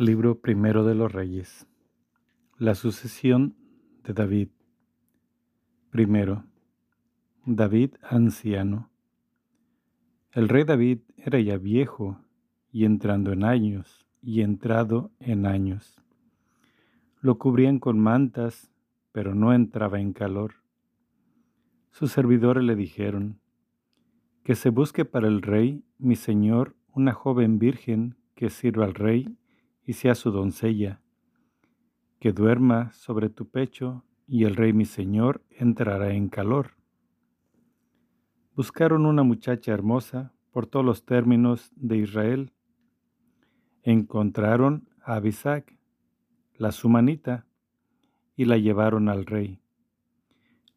Libro primero de los Reyes. La sucesión de David. Primero. David anciano. El rey David era ya viejo y entrando en años y entrado en años. Lo cubrían con mantas, pero no entraba en calor. Sus servidores le dijeron, que se busque para el rey, mi señor, una joven virgen que sirva al rey y sea su doncella, que duerma sobre tu pecho, y el rey mi señor entrará en calor. Buscaron una muchacha hermosa por todos los términos de Israel. Encontraron a Abisac, la sumanita, y la llevaron al rey.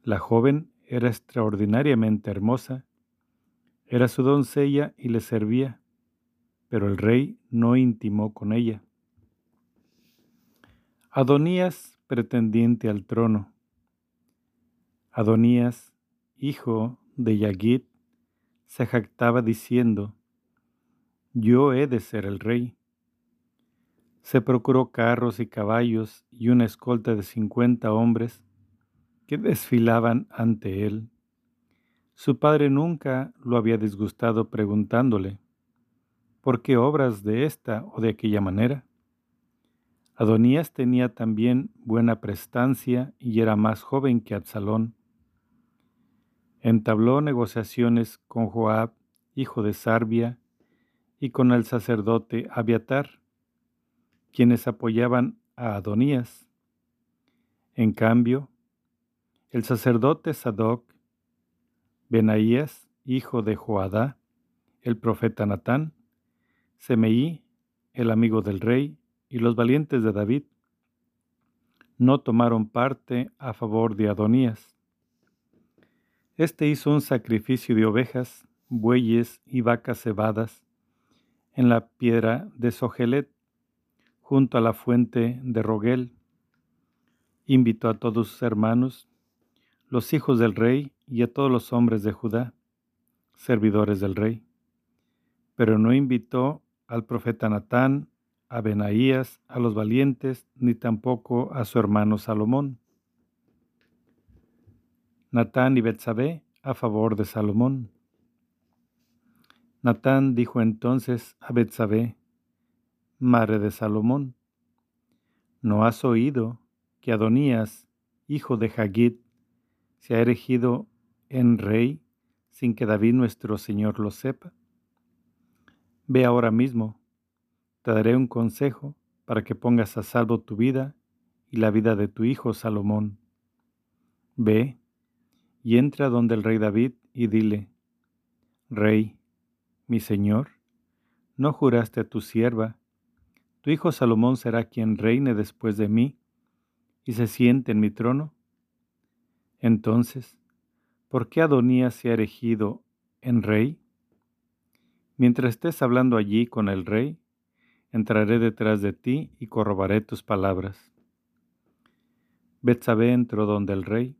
La joven era extraordinariamente hermosa, era su doncella y le servía, pero el rey no intimó con ella. Adonías, pretendiente al trono. Adonías, hijo de Yagid, se jactaba diciendo, Yo he de ser el rey. Se procuró carros y caballos y una escolta de cincuenta hombres que desfilaban ante él. Su padre nunca lo había disgustado preguntándole, ¿por qué obras de esta o de aquella manera? Adonías tenía también buena prestancia y era más joven que Absalón. Entabló negociaciones con Joab, hijo de Sarbia, y con el sacerdote Abiatar, quienes apoyaban a Adonías. En cambio, el sacerdote Sadoc, Benaías, hijo de Joadá, el profeta Natán, Semeí, el amigo del rey, y los valientes de David no tomaron parte a favor de Adonías. Este hizo un sacrificio de ovejas, bueyes y vacas cebadas en la piedra de Sogelet, junto a la fuente de Roguel. Invitó a todos sus hermanos, los hijos del rey y a todos los hombres de Judá, servidores del rey. Pero no invitó al profeta Natán, a Benaías, a los valientes, ni tampoco a su hermano Salomón. Natán y Betsabé a favor de Salomón. Natán dijo entonces a Betsabé, madre de Salomón, ¿no has oído que Adonías, hijo de Hagit, se ha erigido en rey sin que David nuestro Señor lo sepa? Ve ahora mismo te daré un consejo para que pongas a salvo tu vida y la vida de tu hijo Salomón. Ve y entra donde el rey David y dile, Rey, mi señor, ¿no juraste a tu sierva? Tu hijo Salomón será quien reine después de mí y se siente en mi trono. Entonces, ¿por qué Adonías se ha erigido en rey? Mientras estés hablando allí con el rey, entraré detrás de ti y corrobaré tus palabras. Betsabé entró donde el rey,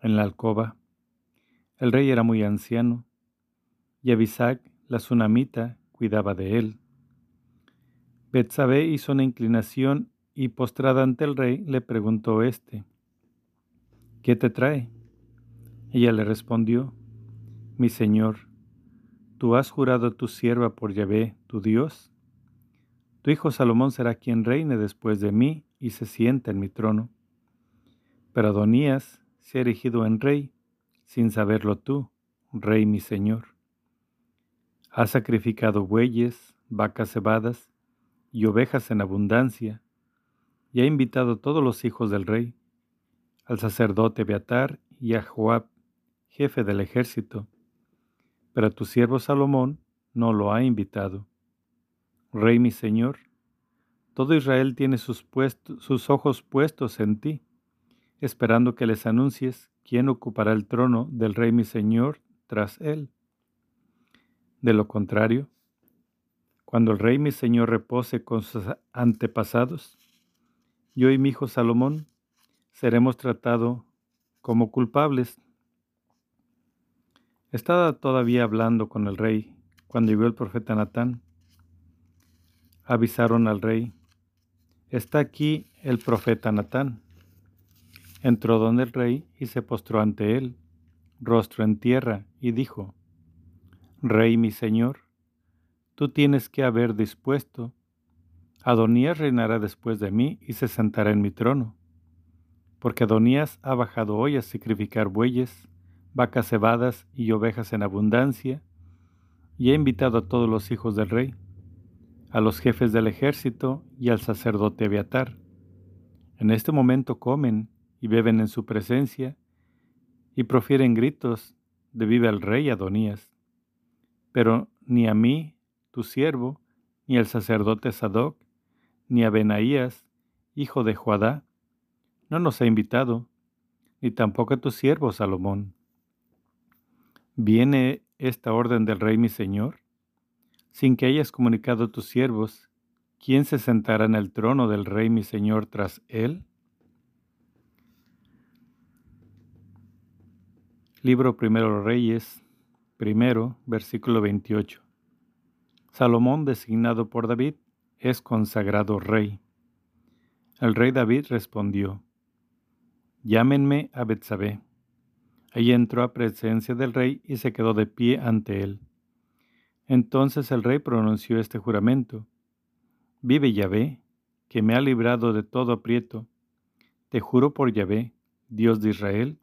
en la alcoba. El rey era muy anciano, y Abisac, la sunamita, cuidaba de él. Betsabé hizo una inclinación y postrada ante el rey le preguntó éste, ¿qué te trae? Ella le respondió, mi señor, ¿tú has jurado a tu sierva por Yahvé, tu Dios? Tu hijo Salomón será quien reine después de mí y se sienta en mi trono. Pero Adonías se ha erigido en rey, sin saberlo tú, rey mi señor. Ha sacrificado bueyes, vacas cebadas y ovejas en abundancia, y ha invitado a todos los hijos del rey, al sacerdote Beatar y a Joab, jefe del ejército. Pero tu siervo Salomón no lo ha invitado. Rey mi Señor, todo Israel tiene sus, ojos puestos en ti, esperando que les anuncies quién ocupará el trono del Rey mi Señor tras él. De lo contrario, cuando el Rey mi Señor repose con sus antepasados, yo y mi hijo Salomón seremos tratados como culpables. Estaba todavía hablando con el rey cuando llegó el profeta Natán avisaron al rey, Está aquí el profeta Natán. Entró donde el rey y se postró ante él, rostro en tierra, y dijo, Rey mi señor, tú tienes que haber dispuesto. Adonías reinará después de mí y se sentará en mi trono. Porque Adonías ha bajado hoy a sacrificar bueyes, vacas cebadas y ovejas en abundancia, y ha invitado a todos los hijos del rey, a los jefes del ejército y al sacerdote Abiatar. En este momento comen y beben en su presencia y profieren gritos de viva el rey Adonías. Pero ni a mí, tu siervo, ni al sacerdote Sadoc, ni a Benaías, hijo de Joadá, no nos ha invitado, ni tampoco a tu siervo Salomón. ¿Viene esta orden del rey mi señor? Sin que hayas comunicado a tus siervos, ¿quién se sentará en el trono del rey mi señor tras él? Libro Primero Reyes, primero, versículo 28. Salomón, designado por David, es consagrado rey. El rey David respondió, Llámenme a Betsabé. Allí entró a presencia del rey y se quedó de pie ante él. Entonces el rey pronunció este juramento. Vive Yahvé, que me ha librado de todo aprieto. Te juro por Yahvé, Dios de Israel,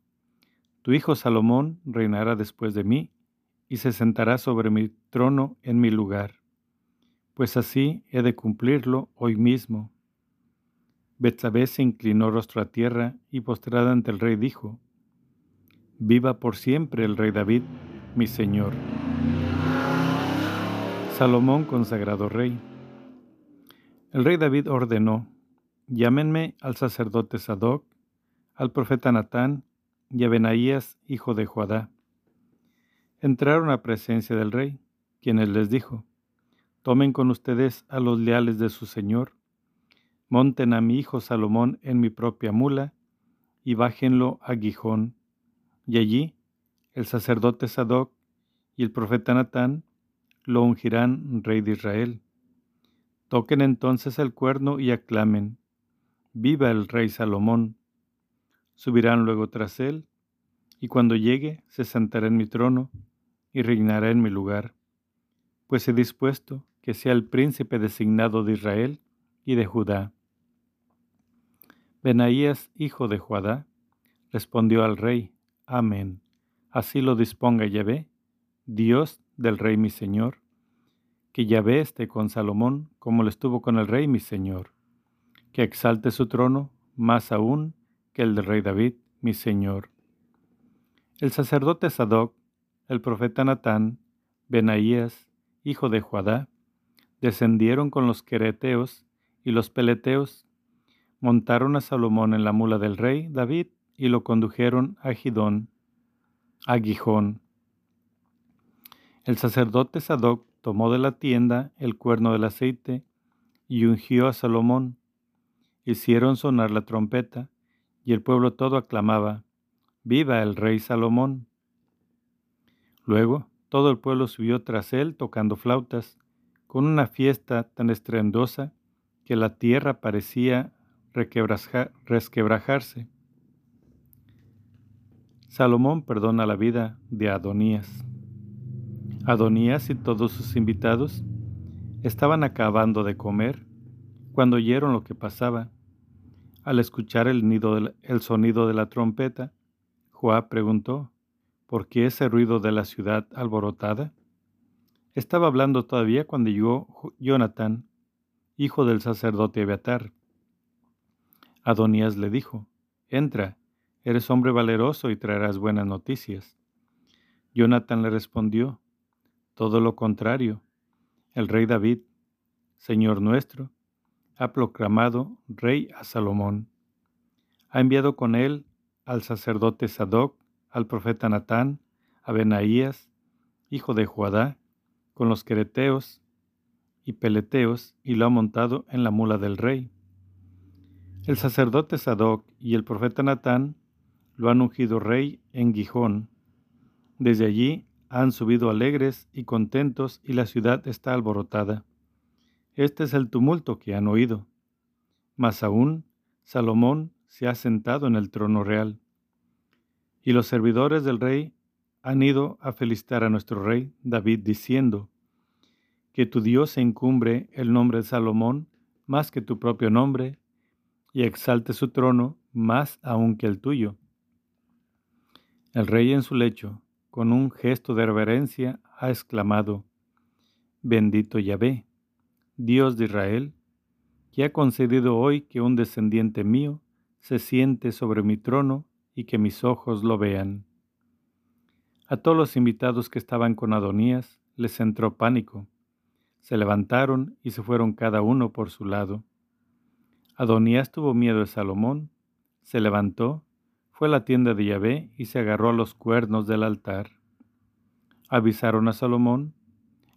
tu hijo Salomón reinará después de mí y se sentará sobre mi trono en mi lugar, pues así he de cumplirlo hoy mismo. Betsabé se inclinó rostro a tierra y postrada ante el rey dijo, Viva por siempre el rey David, mi señor. Salomón consagrado rey. El rey David ordenó, llámenme al sacerdote Sadoc, al profeta Natán y a Benaías, hijo de Joadá. Entraron a presencia del rey, quienes les dijo, Tomen con ustedes a los leales de su señor, monten a mi hijo Salomón en mi propia mula, y bájenlo a Gijón, y allí el sacerdote Sadoc y el profeta Natán lo ungirán rey de Israel. Toquen entonces el cuerno y aclamen, Viva el rey Salomón subirán luego tras él, y cuando llegue se sentará en mi trono y reinará en mi lugar, pues he dispuesto que sea el príncipe designado de Israel y de Judá. Benaías, hijo de Judá, respondió al rey, Amén. Así lo disponga Yahvé, Dios del rey mi señor, que Yahvé esté con Salomón como lo estuvo con el rey mi señor, que exalte su trono más aún que el del rey David, mi Señor. El sacerdote Sadoc, el profeta Natán, Benaías, hijo de Juadá, descendieron con los quereteos y los peleteos, montaron a Salomón en la mula del rey David y lo condujeron a Gidón, a Gijón. El sacerdote Sadoc tomó de la tienda el cuerno del aceite y ungió a Salomón. Hicieron sonar la trompeta y el pueblo todo aclamaba, Viva el rey Salomón. Luego todo el pueblo subió tras él tocando flautas, con una fiesta tan estruendosa que la tierra parecía resquebrajarse. Salomón perdona la vida de Adonías. Adonías y todos sus invitados estaban acabando de comer cuando oyeron lo que pasaba al escuchar el, sonido de la trompeta, Joab preguntó, ¿por qué ese ruido de la ciudad alborotada? Estaba hablando todavía cuando llegó Jonathan, hijo del sacerdote Abiatar. Adonías le dijo, Entra, eres hombre valeroso y traerás buenas noticias. Jonathan le respondió, Todo lo contrario, el rey David, Señor nuestro, ha proclamado rey a Salomón. Ha enviado con él al sacerdote Sadoc, al profeta Natán, a Benaías, hijo de Joadá, con los quereteos y peleteos, y lo ha montado en la mula del rey. El sacerdote Sadoc y el profeta Natán lo han ungido rey en Gijón. Desde allí han subido alegres y contentos y la ciudad está alborotada. Este es el tumulto que han oído. Mas aún Salomón se ha sentado en el trono real. Y los servidores del rey han ido a felicitar a nuestro rey David diciendo, que tu Dios encumbre el nombre de Salomón más que tu propio nombre y exalte su trono más aún que el tuyo. El rey en su lecho, con un gesto de reverencia, ha exclamado, Bendito Yahvé, Dios de Israel, que ha concedido hoy que un descendiente mío se siente sobre mi trono y que mis ojos lo vean. A todos los invitados que estaban con Adonías les entró pánico. Se levantaron y se fueron cada uno por su lado. Adonías tuvo miedo de Salomón, se levantó, fue a la tienda de Yahvé y se agarró a los cuernos del altar. Avisaron a Salomón,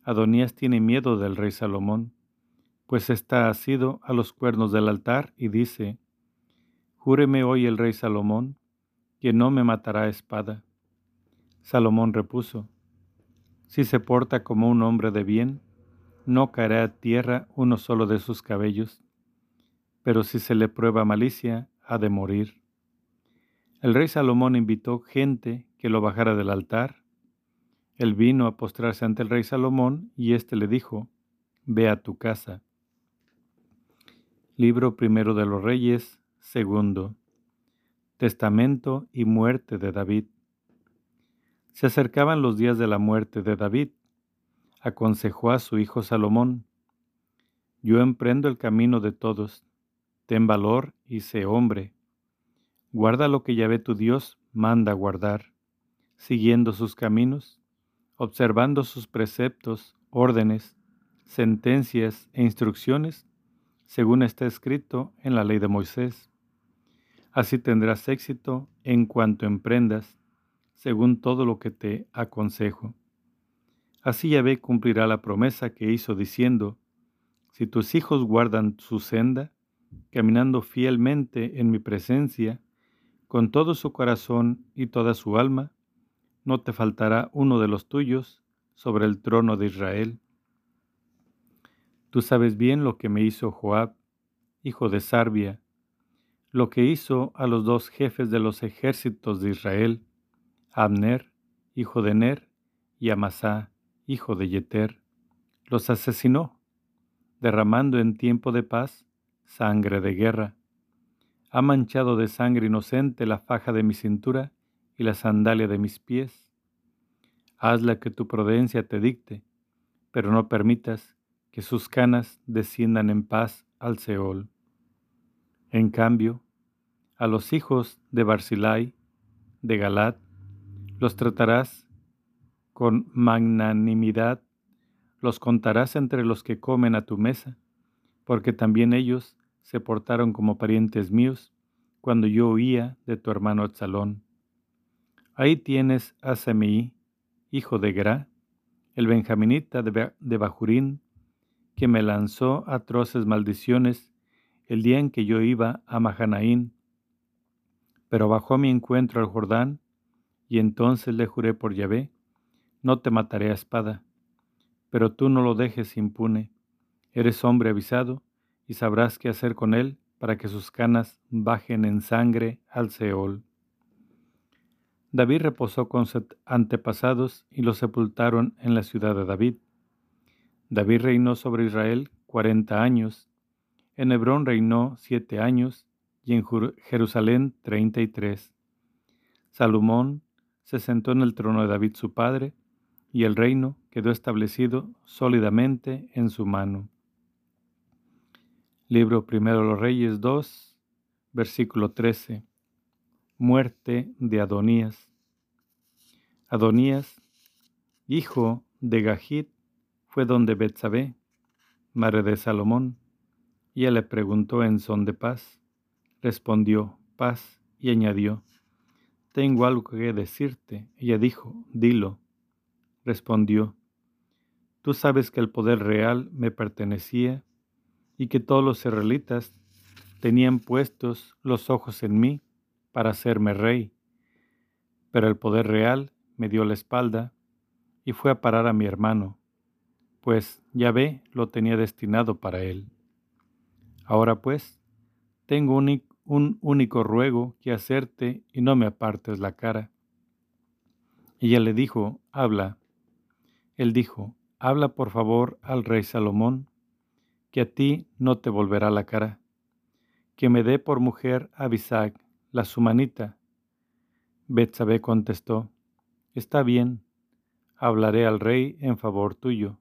Adonías tiene miedo del rey Salomón pues está asido a los cuernos del altar y dice, Júreme hoy el rey Salomón, que no me matará espada. Salomón repuso, Si se porta como un hombre de bien, no caerá a tierra uno solo de sus cabellos, pero si se le prueba malicia, ha de morir. El rey Salomón invitó gente que lo bajara del altar. Él vino a postrarse ante el rey Salomón y éste le dijo, Ve a tu casa. Libro primero de los Reyes, segundo. Testamento y muerte de David. Se acercaban los días de la muerte de David. Aconsejó a su hijo Salomón, Yo emprendo el camino de todos. Ten valor y sé hombre. Guarda lo que Yahvé tu Dios manda guardar, siguiendo sus caminos, observando sus preceptos, órdenes, sentencias e instrucciones según está escrito en la ley de Moisés. Así tendrás éxito en cuanto emprendas, según todo lo que te aconsejo. Así Yahvé cumplirá la promesa que hizo diciendo, si tus hijos guardan su senda, caminando fielmente en mi presencia, con todo su corazón y toda su alma, no te faltará uno de los tuyos sobre el trono de Israel. Tú sabes bien lo que me hizo Joab, hijo de Sarbia, lo que hizo a los dos jefes de los ejércitos de Israel, Abner, hijo de Ner, y Amasá, hijo de Yeter. Los asesinó, derramando en tiempo de paz sangre de guerra. Ha manchado de sangre inocente la faja de mi cintura y la sandalia de mis pies. Hazla que tu prudencia te dicte, pero no permitas que sus canas desciendan en paz al Seol. En cambio, a los hijos de Barzilai, de Galat, los tratarás con magnanimidad, los contarás entre los que comen a tu mesa, porque también ellos se portaron como parientes míos cuando yo huía de tu hermano Absalón. Ahí tienes a Semei, hijo de Gra, el benjaminita de Bajurín, que me lanzó atroces maldiciones el día en que yo iba a Mahanaín. Pero bajó a mi encuentro al Jordán, y entonces le juré por Yahvé, no te mataré a espada, pero tú no lo dejes impune. Eres hombre avisado, y sabrás qué hacer con él para que sus canas bajen en sangre al Seol. David reposó con sus antepasados y lo sepultaron en la ciudad de David. David reinó sobre Israel cuarenta años, en Hebrón reinó siete años y en Jerusalén treinta y tres. Salomón se sentó en el trono de David su padre, y el reino quedó establecido sólidamente en su mano. Libro primero los Reyes 2, versículo 13. Muerte de Adonías. Adonías, hijo de Gahit, fue donde Betsabé, madre de Salomón, y él le preguntó en son de paz. Respondió, paz, y añadió, tengo algo que decirte. Ella dijo, dilo. Respondió, tú sabes que el poder real me pertenecía y que todos los israelitas tenían puestos los ojos en mí para hacerme rey. Pero el poder real me dio la espalda y fue a parar a mi hermano, pues Yahvé lo tenía destinado para él. Ahora pues, tengo un, un único ruego que hacerte y no me apartes la cara. Ella le dijo, habla. Él dijo, habla por favor al rey Salomón, que a ti no te volverá la cara, que me dé por mujer a Bisac, la sumanita. Betsabé contestó, está bien, hablaré al rey en favor tuyo.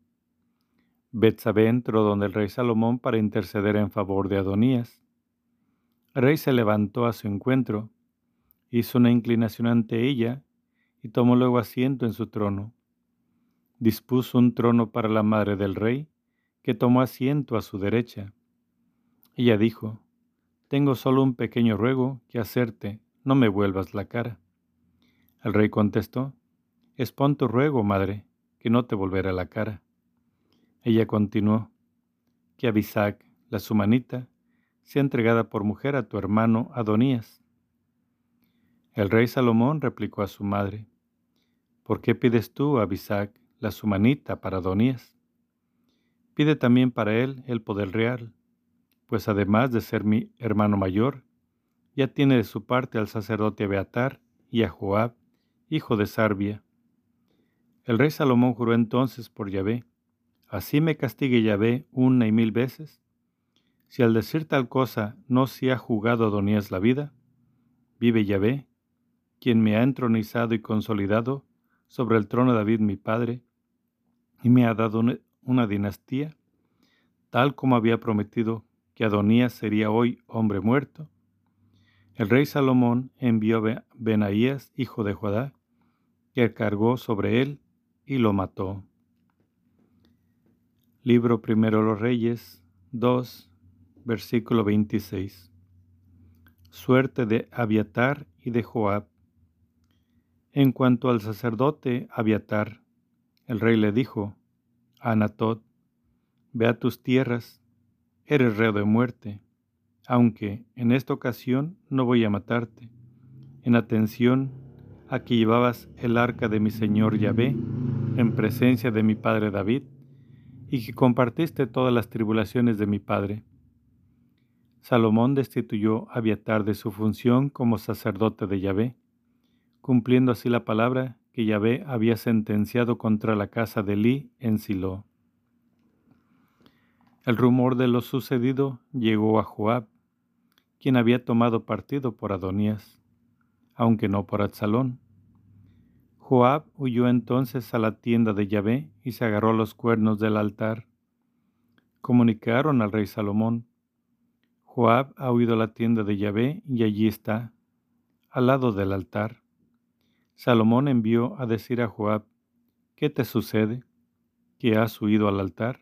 Betsabé entró donde el rey Salomón para interceder en favor de Adonías. El rey se levantó a su encuentro, hizo una inclinación ante ella y tomó luego asiento en su trono. Dispuso un trono para la madre del rey, que tomó asiento a su derecha. Ella dijo, Tengo solo un pequeño ruego que hacerte, no me vuelvas la cara. El rey contestó, Expon tu ruego, madre, que no te volverá la cara. Ella continuó, que Abisac, la sumanita, sea entregada por mujer a tu hermano Adonías. El rey Salomón replicó a su madre, ¿por qué pides tú a Abisac, la sumanita, para Adonías? Pide también para él el poder real, pues además de ser mi hermano mayor, ya tiene de su parte al sacerdote Beatar y a Joab, hijo de Sarbia. El rey Salomón juró entonces por Yahvé, así me castigue Yahvé una y mil veces. Si al decir tal cosa no se ha jugado Adonías la vida, vive Yahvé, quien me ha entronizado y consolidado sobre el trono de David mi padre, y me ha dado una dinastía, tal como había prometido que Adonías sería hoy hombre muerto. El rey Salomón envió a Benaías, hijo de Judá, que cargó sobre él y lo mató. Libro primero los Reyes 2, versículo 26. Suerte de Abiatar y de Joab. En cuanto al sacerdote Abiatar, el rey le dijo Anatot, Ve a tus tierras, eres reo de muerte, aunque en esta ocasión no voy a matarte, en atención a que llevabas el arca de mi señor Yahvé en presencia de mi padre David, y que compartiste todas las tribulaciones de mi padre. Salomón destituyó a Abiatar de su función como sacerdote de Yahvé, cumpliendo así la palabra que Yahvé había sentenciado contra la casa de Elí en Silo. El rumor de lo sucedido llegó a Joab, quien había tomado partido por Adonías, aunque no por Absalón Joab huyó entonces a la tienda de Yahvé y se agarró los cuernos del altar. Comunicaron al rey Salomón, Joab ha huido a la tienda de Yahvé y allí está, al lado del altar. Salomón envió a decir a Joab, ¿qué te sucede? ¿Que has huido al altar?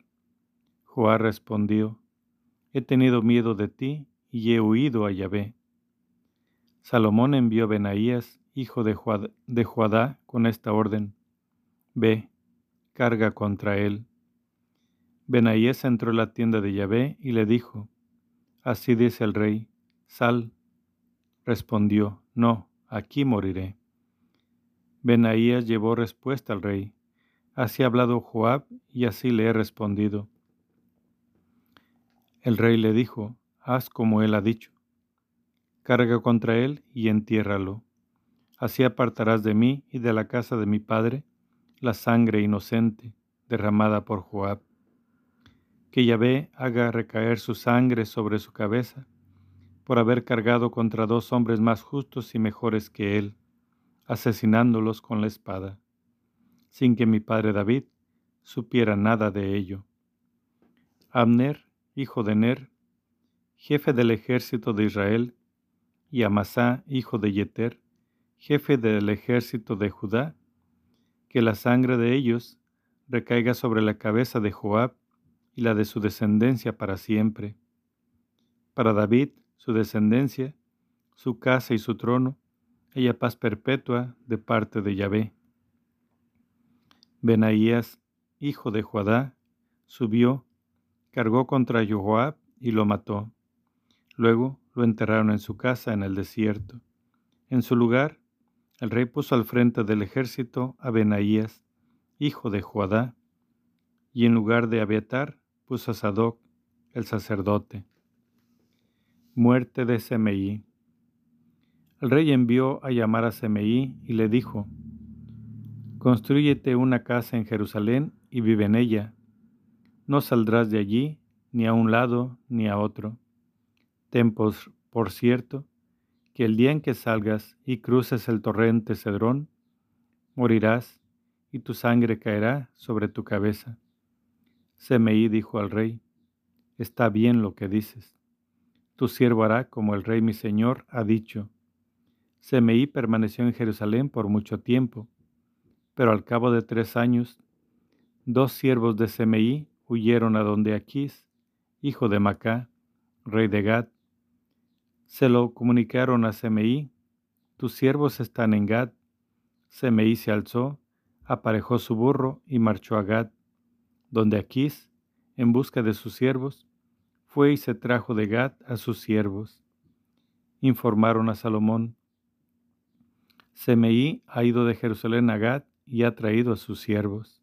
Joab respondió, he tenido miedo de ti y he huido a Yahvé. Salomón envió a Benaías hijo de, Juadá, con esta orden. Ve, carga contra él. Benaíes entró en la tienda de Yahvé y le dijo, Así dice el rey, sal. Respondió, No, aquí moriré. Benaías llevó respuesta al rey, Así ha hablado Joab y así le he respondido. El rey le dijo, Haz como él ha dicho. Carga contra él y entiérralo. Así apartarás de mí y de la casa de mi padre la sangre inocente derramada por Joab. Que Yahvé haga recaer su sangre sobre su cabeza por haber cargado contra dos hombres más justos y mejores que él, asesinándolos con la espada, sin que mi padre David supiera nada de ello. Abner, hijo de Ner, jefe del ejército de Israel, y Amasá, hijo de Yeter, jefe del ejército de Judá, que la sangre de ellos recaiga sobre la cabeza de Joab y la de su descendencia para siempre. Para David, su descendencia, su casa y su trono, ella paz perpetua de parte de Yahvé. Benaías, hijo de Judá, subió, cargó contra Joab y lo mató. Luego lo enterraron en su casa en el desierto. En su lugar el rey puso al frente del ejército a Benaías, hijo de Joadá, y en lugar de Abiatar puso a Sadoc, el sacerdote. Muerte de Semeí. El rey envió a llamar a Semeí y le dijo, Construyete una casa en Jerusalén y vive en ella. No saldrás de allí ni a un lado ni a otro. Ten por cierto que el día en que salgas y cruces el torrente Cedrón, morirás y tu sangre caerá sobre tu cabeza. Semeí dijo al rey, Está bien lo que dices. Tu siervo hará como el rey mi señor ha dicho. Semeí permaneció en Jerusalén por mucho tiempo, pero al cabo de tres años, dos siervos de Semeí huyeron a donde Aquís, hijo de Macá, rey de Gad. Se lo comunicaron a Semeí, tus siervos están en Gad. Semeí se alzó, aparejó su burro y marchó a Gad, donde Aquís, en busca de sus siervos, fue y se trajo de Gad a sus siervos. Informaron a Salomón, Semeí ha ido de Jerusalén a Gad y ha traído a sus siervos.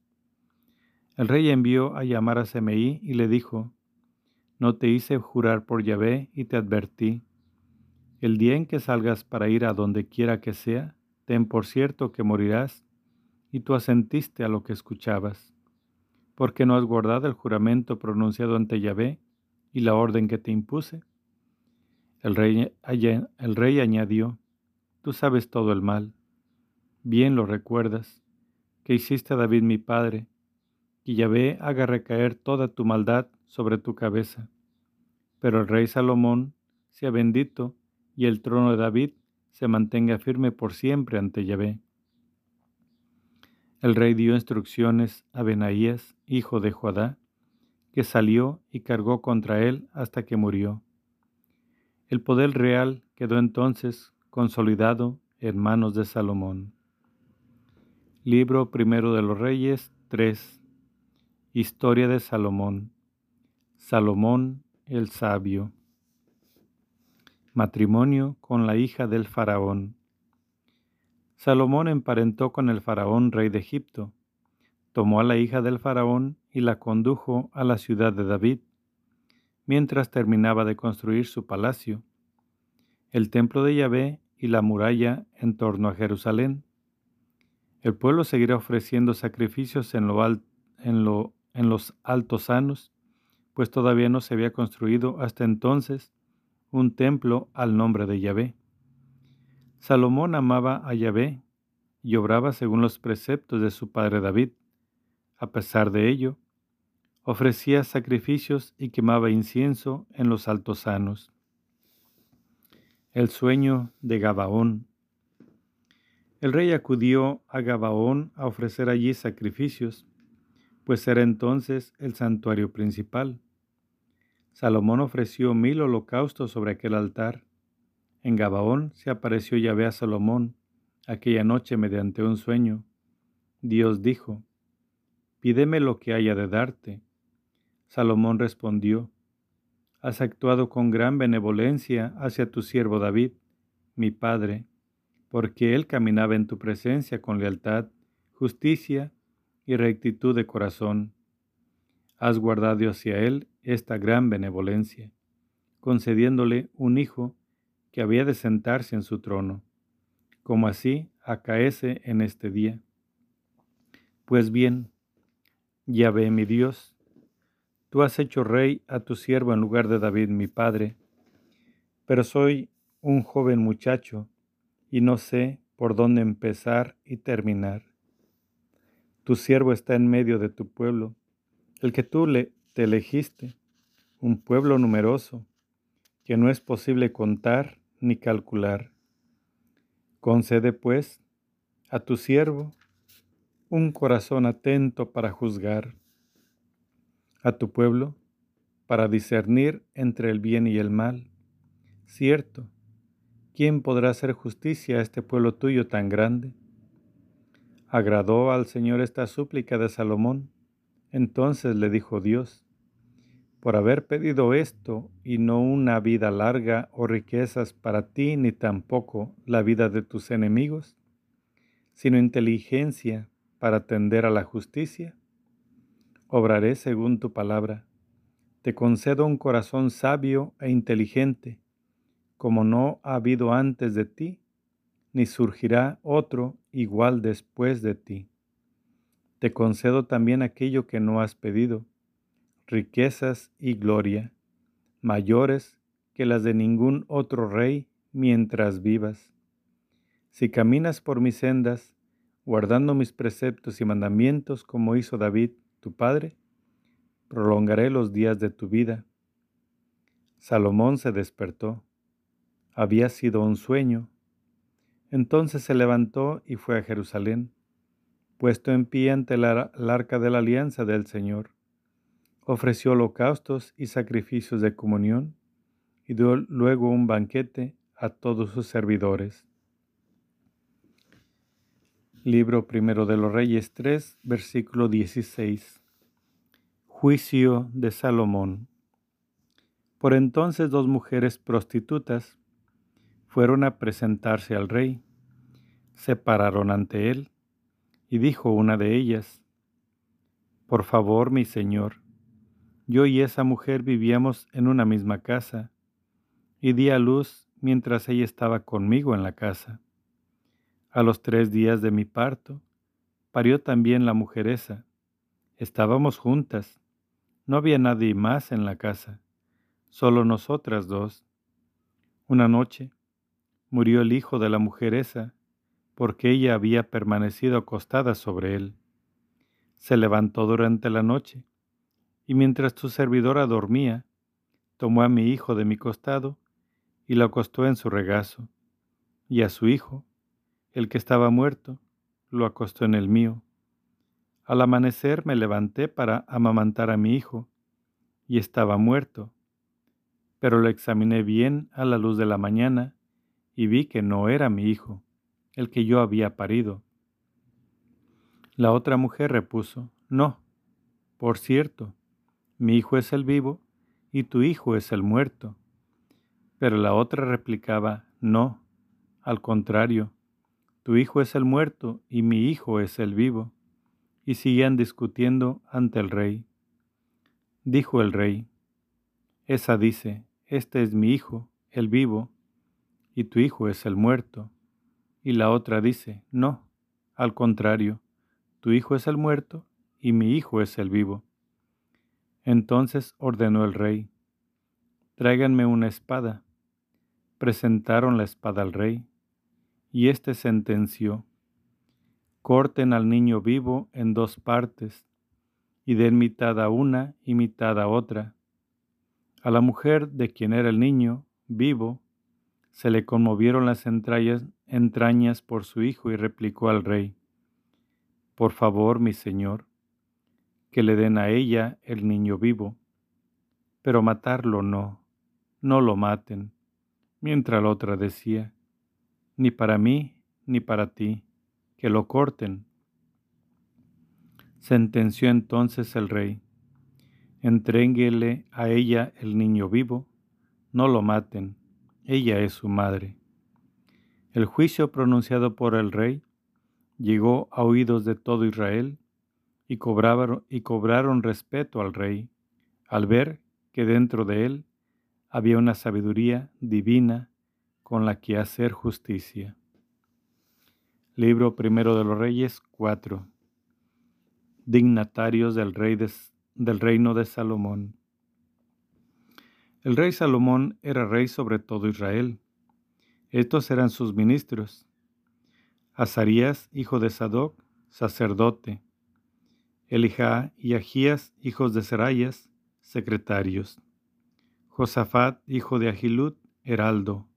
El rey envió a llamar a Semeí y le dijo, No te hice jurar por Yahvé y te advertí. El día en que salgas para ir a donde quiera que sea, ten por cierto que morirás, y tú asentiste a lo que escuchabas, porque no has guardado el juramento pronunciado ante Yahvé y la orden que te impuse. El rey, el rey añadió, Tú sabes todo el mal, bien lo recuerdas, que hiciste a David mi padre, que Yahvé haga recaer toda tu maldad sobre tu cabeza. Pero el rey Salomón sea bendito y el trono de David se mantenga firme por siempre ante Yahvé. El rey dio instrucciones a Benaías, hijo de Joadá, que salió y cargó contra él hasta que murió. El poder real quedó entonces consolidado en manos de Salomón. Libro primero de los Reyes 3. Historia de Salomón. Salomón el sabio. Matrimonio con la hija del faraón. Salomón emparentó con el faraón rey de Egipto. Tomó a la hija del faraón y la condujo a la ciudad de David, mientras terminaba de construir su palacio, el templo de Yahvé y la muralla en torno a Jerusalén. El pueblo seguirá ofreciendo sacrificios en, en los altos sanos, pues todavía no se había construido hasta entonces un templo al nombre de Yahvé. Salomón amaba a Yahvé y obraba según los preceptos de su padre David. A pesar de ello, ofrecía sacrificios y quemaba incienso en los altos sanos. El sueño de Gabaón. El rey acudió a Gabaón a ofrecer allí sacrificios, pues era entonces el santuario principal. Salomón ofreció mil holocaustos sobre aquel altar. En Gabaón se apareció Yahvé a Salomón aquella noche mediante un sueño. Dios dijo, Pídeme lo que haya de darte. Salomón respondió, has actuado con gran benevolencia hacia tu siervo David, mi padre, porque él caminaba en tu presencia con lealtad, justicia y rectitud de corazón. Has guardado hacia él esta gran benevolencia, concediéndole un hijo que había de sentarse en su trono, como así acaece en este día. Pues bien, ya ve mi Dios, Tú has hecho rey a tu siervo en lugar de David mi padre, pero soy un joven muchacho y no sé por dónde empezar y terminar. Tu siervo está en medio de tu pueblo, el que tú le, te elegiste, un pueblo numeroso, que no es posible contar ni calcular. Concede, pues, a tu siervo un corazón atento para juzgar a tu pueblo para discernir entre el bien y el mal. Cierto, ¿quién podrá hacer justicia a este pueblo tuyo tan grande? Agradó al Señor esta súplica de Salomón. Entonces le dijo Dios, por haber pedido esto y no una vida larga o riquezas para ti, ni tampoco la vida de tus enemigos, sino inteligencia para atender a la justicia, obraré según tu palabra. Te concedo un corazón sabio e inteligente, como no ha habido antes de ti, ni surgirá otro igual después de ti. Te concedo también aquello que no has pedido, riquezas y gloria, mayores que las de ningún otro rey mientras vivas. Si caminas por mis sendas, guardando mis preceptos y mandamientos como hizo David, tu padre, prolongaré los días de tu vida. Salomón se despertó. Había sido un sueño. Entonces se levantó y fue a Jerusalén, puesto en pie ante el arca de la alianza del Señor. Ofreció holocaustos y sacrificios de comunión y dio luego un banquete a todos sus servidores. Libro primero de los Reyes 3, versículo 16. Juicio de Salomón. Por entonces dos mujeres prostitutas fueron a presentarse al rey. Se pararon ante él y dijo una de ellas, Por favor, mi señor, yo y esa mujer vivíamos en una misma casa y di a luz mientras ella estaba conmigo en la casa. A los tres días de mi parto, parió también la mujer esa. Estábamos juntas. No había nadie más en la casa, solo nosotras dos. Una noche murió el hijo de la mujer esa, porque ella había permanecido acostada sobre él. Se levantó durante la noche, y mientras tu servidora dormía, tomó a mi hijo de mi costado y lo acostó en su regazo, y a su hijo, el que estaba muerto, lo acostó en el mío. Al amanecer me levanté para amamantar a mi hijo, y estaba muerto. Pero lo examiné bien a la luz de la mañana, y vi que no era mi hijo, el que yo había parido. La otra mujer repuso, No, por cierto, mi hijo es el vivo, y tu hijo es el muerto. Pero la otra replicaba, No, al contrario, tu hijo es el muerto y mi hijo es el vivo. Y seguían discutiendo ante el rey. Dijo el rey, Esa dice, Este es mi hijo, el vivo, y tu hijo es el muerto. Y la otra dice, No, al contrario, tu hijo es el muerto y mi hijo es el vivo. Entonces ordenó el rey, Tráiganme una espada. Presentaron la espada al rey y éste sentenció, corten al niño vivo en dos partes, y den mitad a una y mitad a otra. A la mujer de quien era el niño vivo, se le conmovieron las entrañas, entrañas por su hijo y replicó al rey, Por favor, mi señor, que le den a ella el niño vivo, pero matarlo no, no lo maten, mientras la otra decía, ni para mí ni para ti, que lo corten. Sentenció entonces el rey, entrénguele a ella el niño vivo, no lo maten, ella es su madre. El juicio pronunciado por el rey llegó a oídos de todo Israel y cobraron, y cobraron respeto al rey al ver que dentro de él había una sabiduría divina con la que hacer justicia. Libro primero de los Reyes 4. Dignatarios del, rey del reino de Salomón. El rey Salomón era rey sobre todo Israel. Estos eran sus ministros. Azarías, hijo de Sadoc, sacerdote. Elijah y Agías, hijos de Serayas, secretarios. Josafat, hijo de Agilud, heraldo.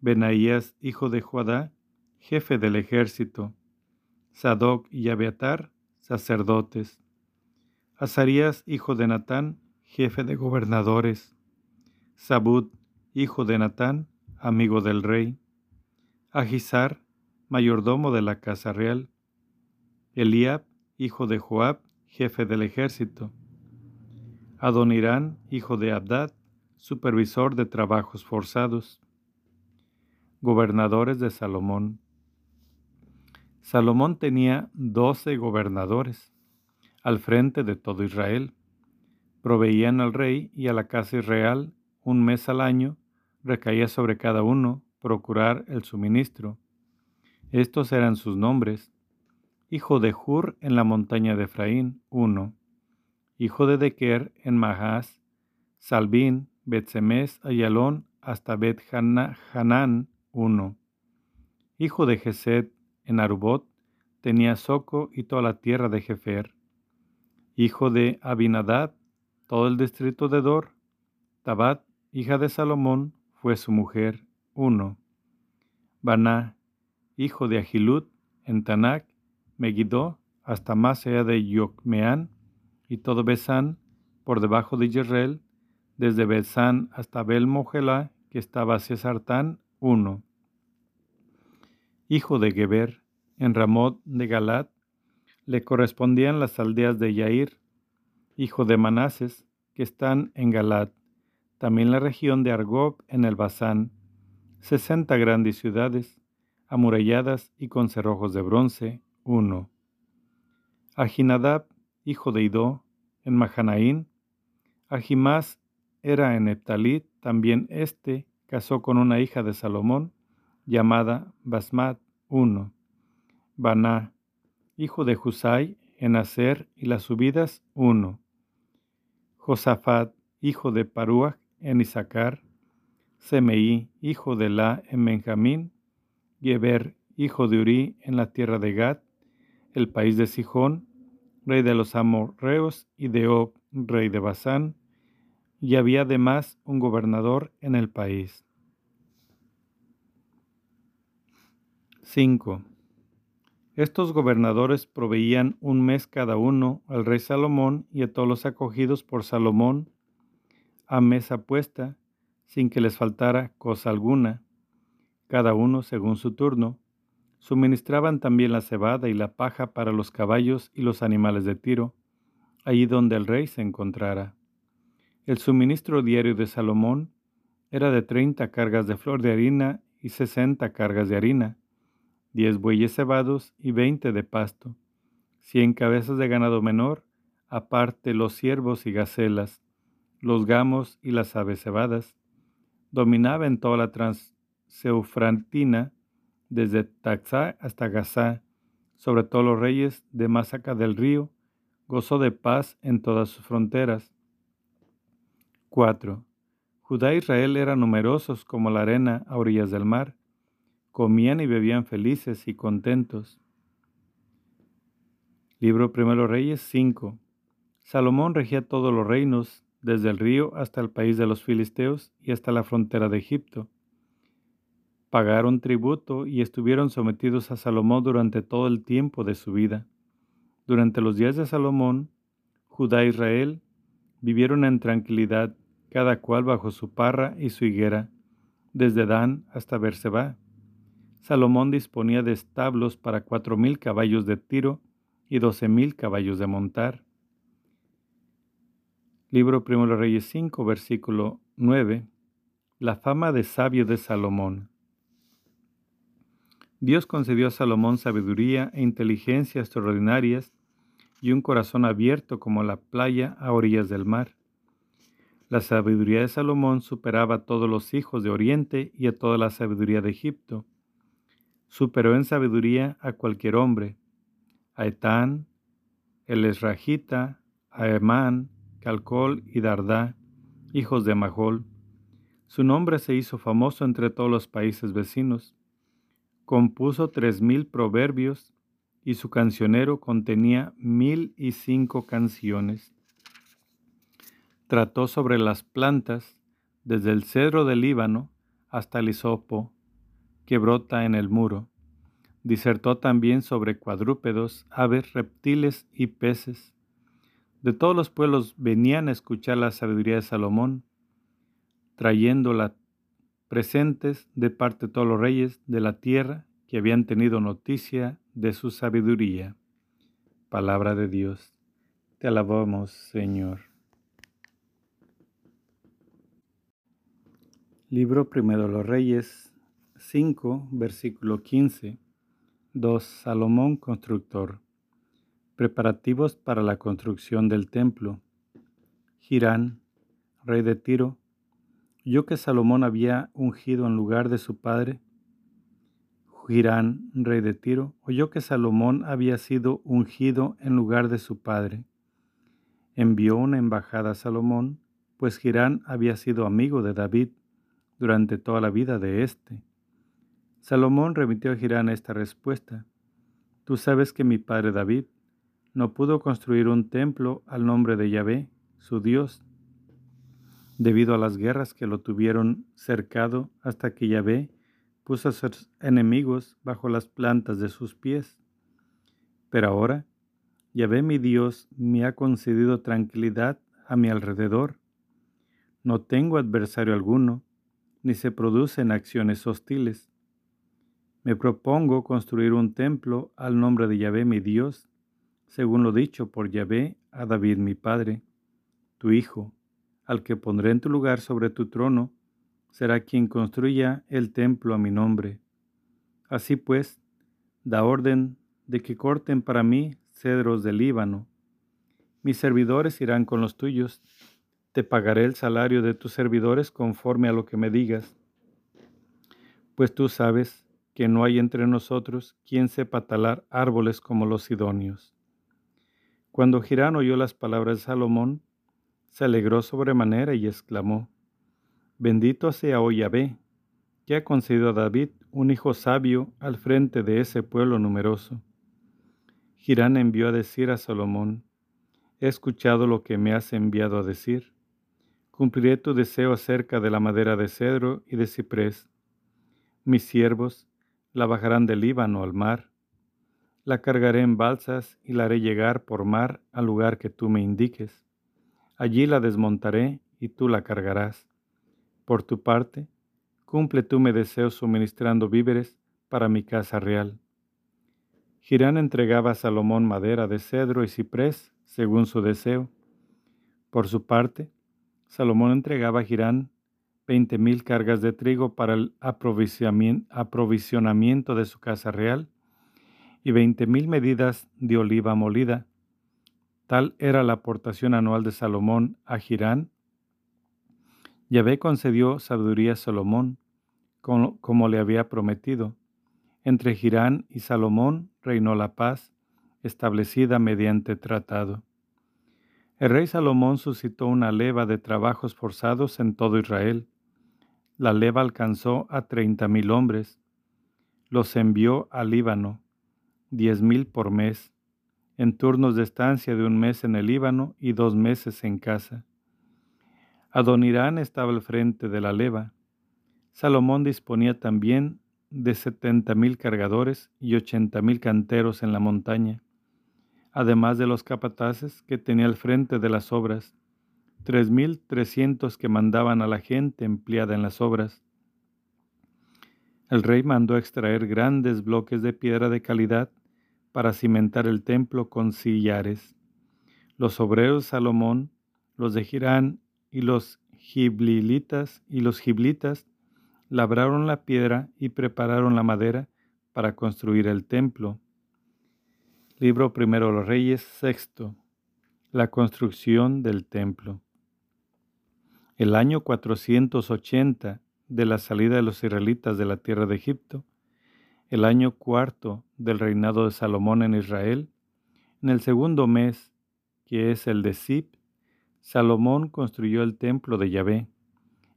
Benaías, hijo de Joadá, jefe del ejército, Sadoc y Abiatar, sacerdotes, Azarías, hijo de Natán, jefe de gobernadores, Sabud, hijo de Natán, amigo del rey, Agisar, mayordomo de la casa real, Eliab, hijo de Joab, jefe del ejército, Adonirán, hijo de Abdad, supervisor de trabajos forzados, Gobernadores de Salomón. Salomón tenía doce gobernadores al frente de todo Israel. Proveían al rey y a la casa real un mes al año recaía sobre cada uno procurar el suministro. Estos eran sus nombres. Hijo de Hur en la montaña de Efraín, uno. Hijo de Dequer en Mahás, Salbín, Betsemes, Ayalón, hasta Bet Hanán, uno. Hijo de Gesed en Arubot, tenía Soco y toda la tierra de Jefer. Hijo de Abinadad, todo el distrito de Dor. Tabat, hija de Salomón, fue su mujer, uno. Baná, hijo de Agilut, en Tanac, Megiddo, hasta más allá de Yocmeán, y todo Besán, por debajo de Israel, desde Besán hasta bel que estaba hacia Sartán, uno. Hijo de Geber, en Ramot de Galat, le correspondían las aldeas de Yair, hijo de Manases, que están en Galat, también la región de Argob en el Basán, sesenta grandes ciudades, amuralladas y con cerrojos de bronce, uno. Ajinadab, hijo de Idó, en Mahanaín, Ajimás era en Eptalit, también éste casó con una hija de Salomón, llamada Basmat, uno. Baná, hijo de Husai, en Aser y las subidas, uno. Josafat, hijo de Paruach, en Isaacar, Semeí, hijo de La, en Benjamín, Geber, hijo de Uri, en la tierra de Gad, el país de Sijón, rey de los amorreos, y de Og, rey de Basán, y había además un gobernador en el país. 5. Estos gobernadores proveían un mes cada uno al rey Salomón y a todos los acogidos por Salomón a mesa puesta, sin que les faltara cosa alguna, cada uno según su turno. Suministraban también la cebada y la paja para los caballos y los animales de tiro, allí donde el rey se encontrara. El suministro diario de Salomón era de treinta cargas de flor de harina y sesenta cargas de harina, diez bueyes cebados y veinte de pasto, cien cabezas de ganado menor, aparte los ciervos y gacelas, los gamos y las aves cebadas. Dominaba en toda la transeufrantina, desde Taxá hasta Gazá, sobre todos los reyes de más acá del río, gozó de paz en todas sus fronteras. 4. Judá e Israel eran numerosos como la arena a orillas del mar, comían y bebían felices y contentos. Libro Primero Reyes 5. Salomón regía todos los reinos desde el río hasta el país de los filisteos y hasta la frontera de Egipto. Pagaron tributo y estuvieron sometidos a Salomón durante todo el tiempo de su vida. Durante los días de Salomón, Judá e Israel vivieron en tranquilidad, cada cual bajo su parra y su higuera, desde Dan hasta Berseba. Salomón disponía de establos para cuatro mil caballos de tiro y doce mil caballos de montar. Libro Primero Reyes 5, versículo 9. La fama de sabio de Salomón. Dios concedió a Salomón sabiduría e inteligencia extraordinarias y un corazón abierto como la playa a orillas del mar. La sabiduría de Salomón superaba a todos los hijos de Oriente y a toda la sabiduría de Egipto. Superó en sabiduría a cualquier hombre, a Etán, el Esrajita, a Emán, Calcol y Dardá, hijos de Mahol. Su nombre se hizo famoso entre todos los países vecinos. Compuso tres mil proverbios y su cancionero contenía mil y cinco canciones. Trató sobre las plantas, desde el cedro del Líbano hasta el hisopo, que brota en el muro. Disertó también sobre cuadrúpedos, aves, reptiles y peces de todos los pueblos venían a escuchar la sabiduría de Salomón, trayéndola presentes de parte de todos los reyes de la tierra que habían tenido noticia de su sabiduría. Palabra de Dios. Te alabamos, Señor. Libro primero de los Reyes 5, versículo 15. 2. Salomón constructor. Preparativos para la construcción del templo. Girán, rey de Tiro, Yo que Salomón había ungido en lugar de su padre, Girán, rey de Tiro, oyó que Salomón había sido ungido en lugar de su padre. Envió una embajada a Salomón, pues Girán había sido amigo de David durante toda la vida de éste. Salomón remitió a Girán esta respuesta. Tú sabes que mi padre David no pudo construir un templo al nombre de Yahvé, su Dios, debido a las guerras que lo tuvieron cercado hasta que Yahvé puso a sus enemigos bajo las plantas de sus pies. Pero ahora, Yahvé mi Dios me ha concedido tranquilidad a mi alrededor. No tengo adversario alguno, ni se producen acciones hostiles. Me propongo construir un templo al nombre de Yahvé mi Dios, según lo dicho por Yahvé a David mi padre, tu hijo al que pondré en tu lugar sobre tu trono, será quien construya el templo a mi nombre. Así pues, da orden de que corten para mí cedros del Líbano. Mis servidores irán con los tuyos. Te pagaré el salario de tus servidores conforme a lo que me digas. Pues tú sabes que no hay entre nosotros quien sepa talar árboles como los sidonios. Cuando Girán oyó las palabras de Salomón, se alegró sobremanera y exclamó, Bendito sea hoy Yahvé, que ha concedido a David un hijo sabio al frente de ese pueblo numeroso. Girán envió a decir a Salomón, He escuchado lo que me has enviado a decir. Cumpliré tu deseo acerca de la madera de cedro y de ciprés. Mis siervos la bajarán del Líbano al mar. La cargaré en balsas y la haré llegar por mar al lugar que tú me indiques allí la desmontaré y tú la cargarás. Por tu parte, cumple tú mi deseo suministrando víveres para mi casa real. Girán entregaba a Salomón madera de cedro y ciprés, según su deseo. Por su parte, Salomón entregaba a Girán veinte mil cargas de trigo para el aprovisionamiento de su casa real y veinte mil medidas de oliva molida Tal era la aportación anual de Salomón a Girán. Yahvé concedió sabiduría a Salomón, como, le había prometido. Entre Girán y Salomón reinó la paz, establecida mediante tratado. El rey Salomón suscitó una leva de trabajos forzados en todo Israel. La leva alcanzó a treinta mil hombres. Los envió al Líbano, diez mil por mes en turnos de estancia de un mes en el Líbano y dos meses en casa. Adonirán estaba al frente de la leva. Salomón disponía también de setenta mil cargadores y ochenta mil canteros en la montaña, además de los capataces que tenía al frente de las obras, tres mil trescientos que mandaban a la gente empleada en las obras. El rey mandó extraer grandes bloques de piedra de calidad para cimentar el templo con sillares. Los obreros Salomón, los de Girán y los giblilitas y los giblitas labraron la piedra y prepararon la madera para construir el templo. Libro primero los Reyes sexto. La construcción del templo. El año 480 de la salida de los israelitas de la tierra de Egipto, el año cuarto del reinado de Salomón en Israel, en el segundo mes, que es el de Sip, Salomón construyó el templo de Yahvé.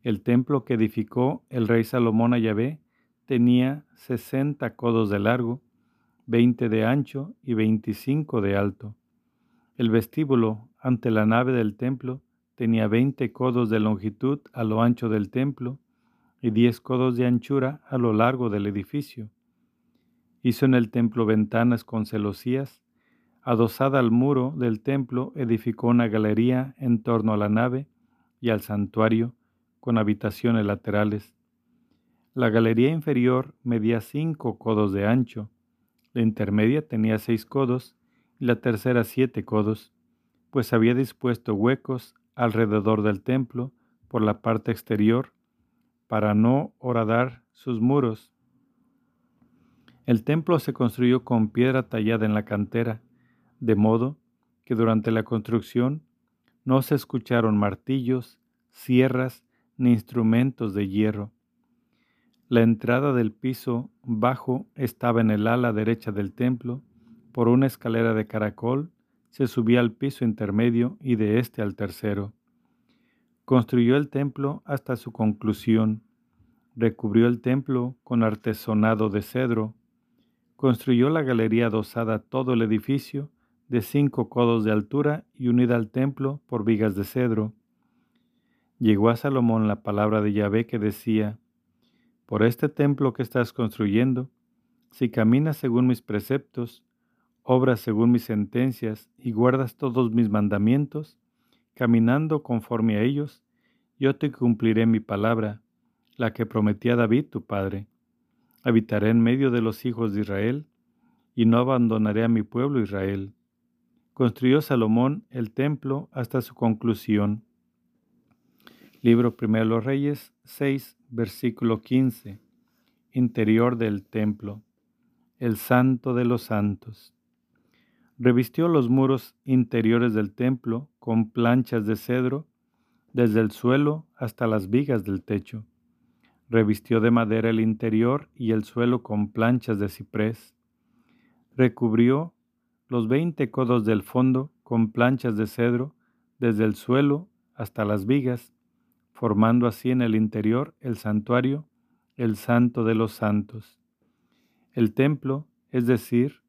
El templo que edificó el rey Salomón a Yahvé tenía sesenta codos de largo, veinte de ancho y veinticinco de alto. El vestíbulo ante la nave del templo tenía veinte codos de longitud a lo ancho del templo y diez codos de anchura a lo largo del edificio. Hizo en el templo ventanas con celosías. Adosada al muro del templo, edificó una galería en torno a la nave y al santuario, con habitaciones laterales. La galería inferior medía cinco codos de ancho, la intermedia tenía seis codos y la tercera siete codos, pues había dispuesto huecos alrededor del templo por la parte exterior para no horadar sus muros el templo se construyó con piedra tallada en la cantera, de modo que durante la construcción no se escucharon martillos, sierras ni instrumentos de hierro. La entrada del piso bajo estaba en el ala derecha del templo. Por una escalera de caracol se subía al piso intermedio y de este al tercero. Construyó el templo hasta su conclusión. Recubrió el templo con artesonado de cedro. Construyó la galería adosada todo el edificio de cinco codos de altura y unida al templo por vigas de cedro. Llegó a Salomón la palabra de Yahvé que decía, Por este templo que estás construyendo, si caminas según mis preceptos, obras según mis sentencias y guardas todos mis mandamientos, caminando conforme a ellos, yo te cumpliré mi palabra, la que prometí a David tu padre. Habitaré en medio de los hijos de Israel, y no abandonaré a mi pueblo Israel. Construyó Salomón el templo hasta su conclusión. Libro Primero de los Reyes 6, versículo 15. Interior del templo. El santo de los santos. Revistió los muros interiores del templo con planchas de cedro, desde el suelo hasta las vigas del techo. Revistió de madera el interior y el suelo con planchas de ciprés. Recubrió los veinte codos del fondo con planchas de cedro, desde el suelo hasta las vigas, formando así en el interior el santuario, el santo de los santos. El templo, es decir,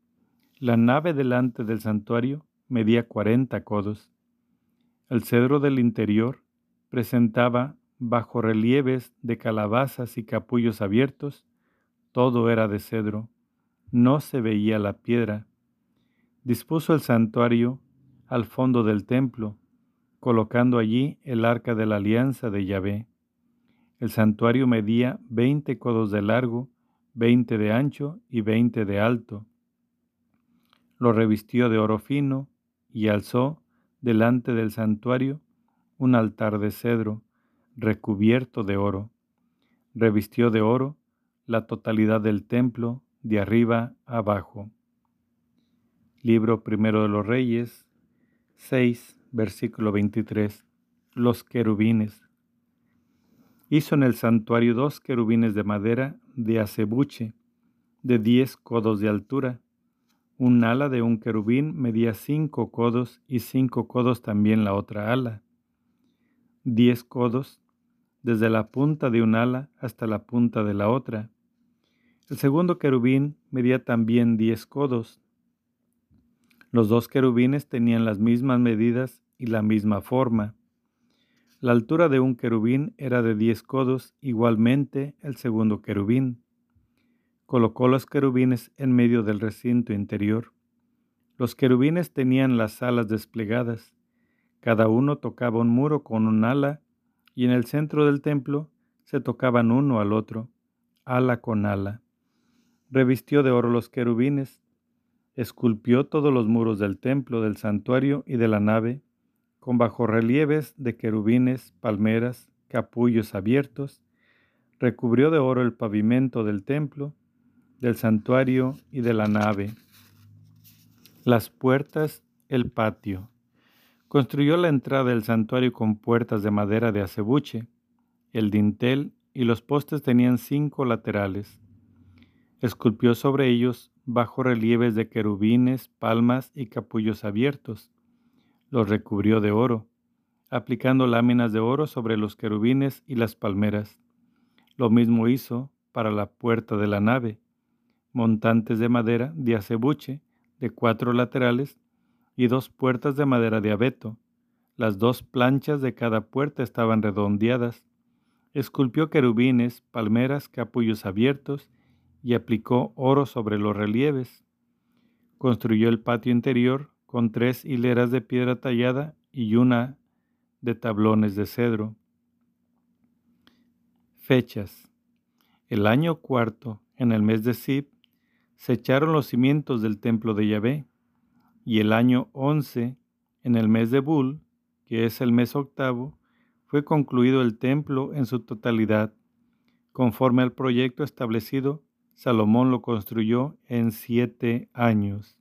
la nave delante del santuario medía cuarenta codos. El cedro del interior presentaba bajo relieves de calabazas y capullos abiertos, todo era de cedro, no se veía la piedra. Dispuso el santuario al fondo del templo, colocando allí el arca de la alianza de Yahvé. El santuario medía veinte codos de largo, veinte de ancho y veinte de alto lo revistió de oro fino y alzó delante del santuario un altar de cedro recubierto de oro. Revistió de oro la totalidad del templo de arriba abajo. Libro primero de los Reyes 6, versículo 23. Los querubines. Hizo en el santuario dos querubines de madera de acebuche, de diez codos de altura, un ala de un querubín medía cinco codos y cinco codos también la otra ala. Diez codos desde la punta de un ala hasta la punta de la otra. El segundo querubín medía también diez codos. Los dos querubines tenían las mismas medidas y la misma forma. La altura de un querubín era de diez codos, igualmente el segundo querubín colocó los querubines en medio del recinto interior. Los querubines tenían las alas desplegadas, cada uno tocaba un muro con un ala, y en el centro del templo se tocaban uno al otro, ala con ala. Revistió de oro los querubines, esculpió todos los muros del templo, del santuario y de la nave, con bajorrelieves de querubines, palmeras, capullos abiertos, recubrió de oro el pavimento del templo, del santuario y de la nave, las puertas, el patio. Construyó la entrada del santuario con puertas de madera de acebuche, el dintel y los postes tenían cinco laterales. Esculpió sobre ellos bajo relieves de querubines, palmas y capullos abiertos. Los recubrió de oro, aplicando láminas de oro sobre los querubines y las palmeras. Lo mismo hizo para la puerta de la nave montantes de madera de acebuche de cuatro laterales y dos puertas de madera de abeto. Las dos planchas de cada puerta estaban redondeadas. Esculpió querubines, palmeras, capullos abiertos y aplicó oro sobre los relieves. Construyó el patio interior con tres hileras de piedra tallada y una de tablones de cedro. Fechas. El año cuarto, en el mes de Sib, se echaron los cimientos del templo de Yahvé, y el año once, en el mes de Bul, que es el mes octavo, fue concluido el templo en su totalidad. Conforme al proyecto establecido, Salomón lo construyó en siete años.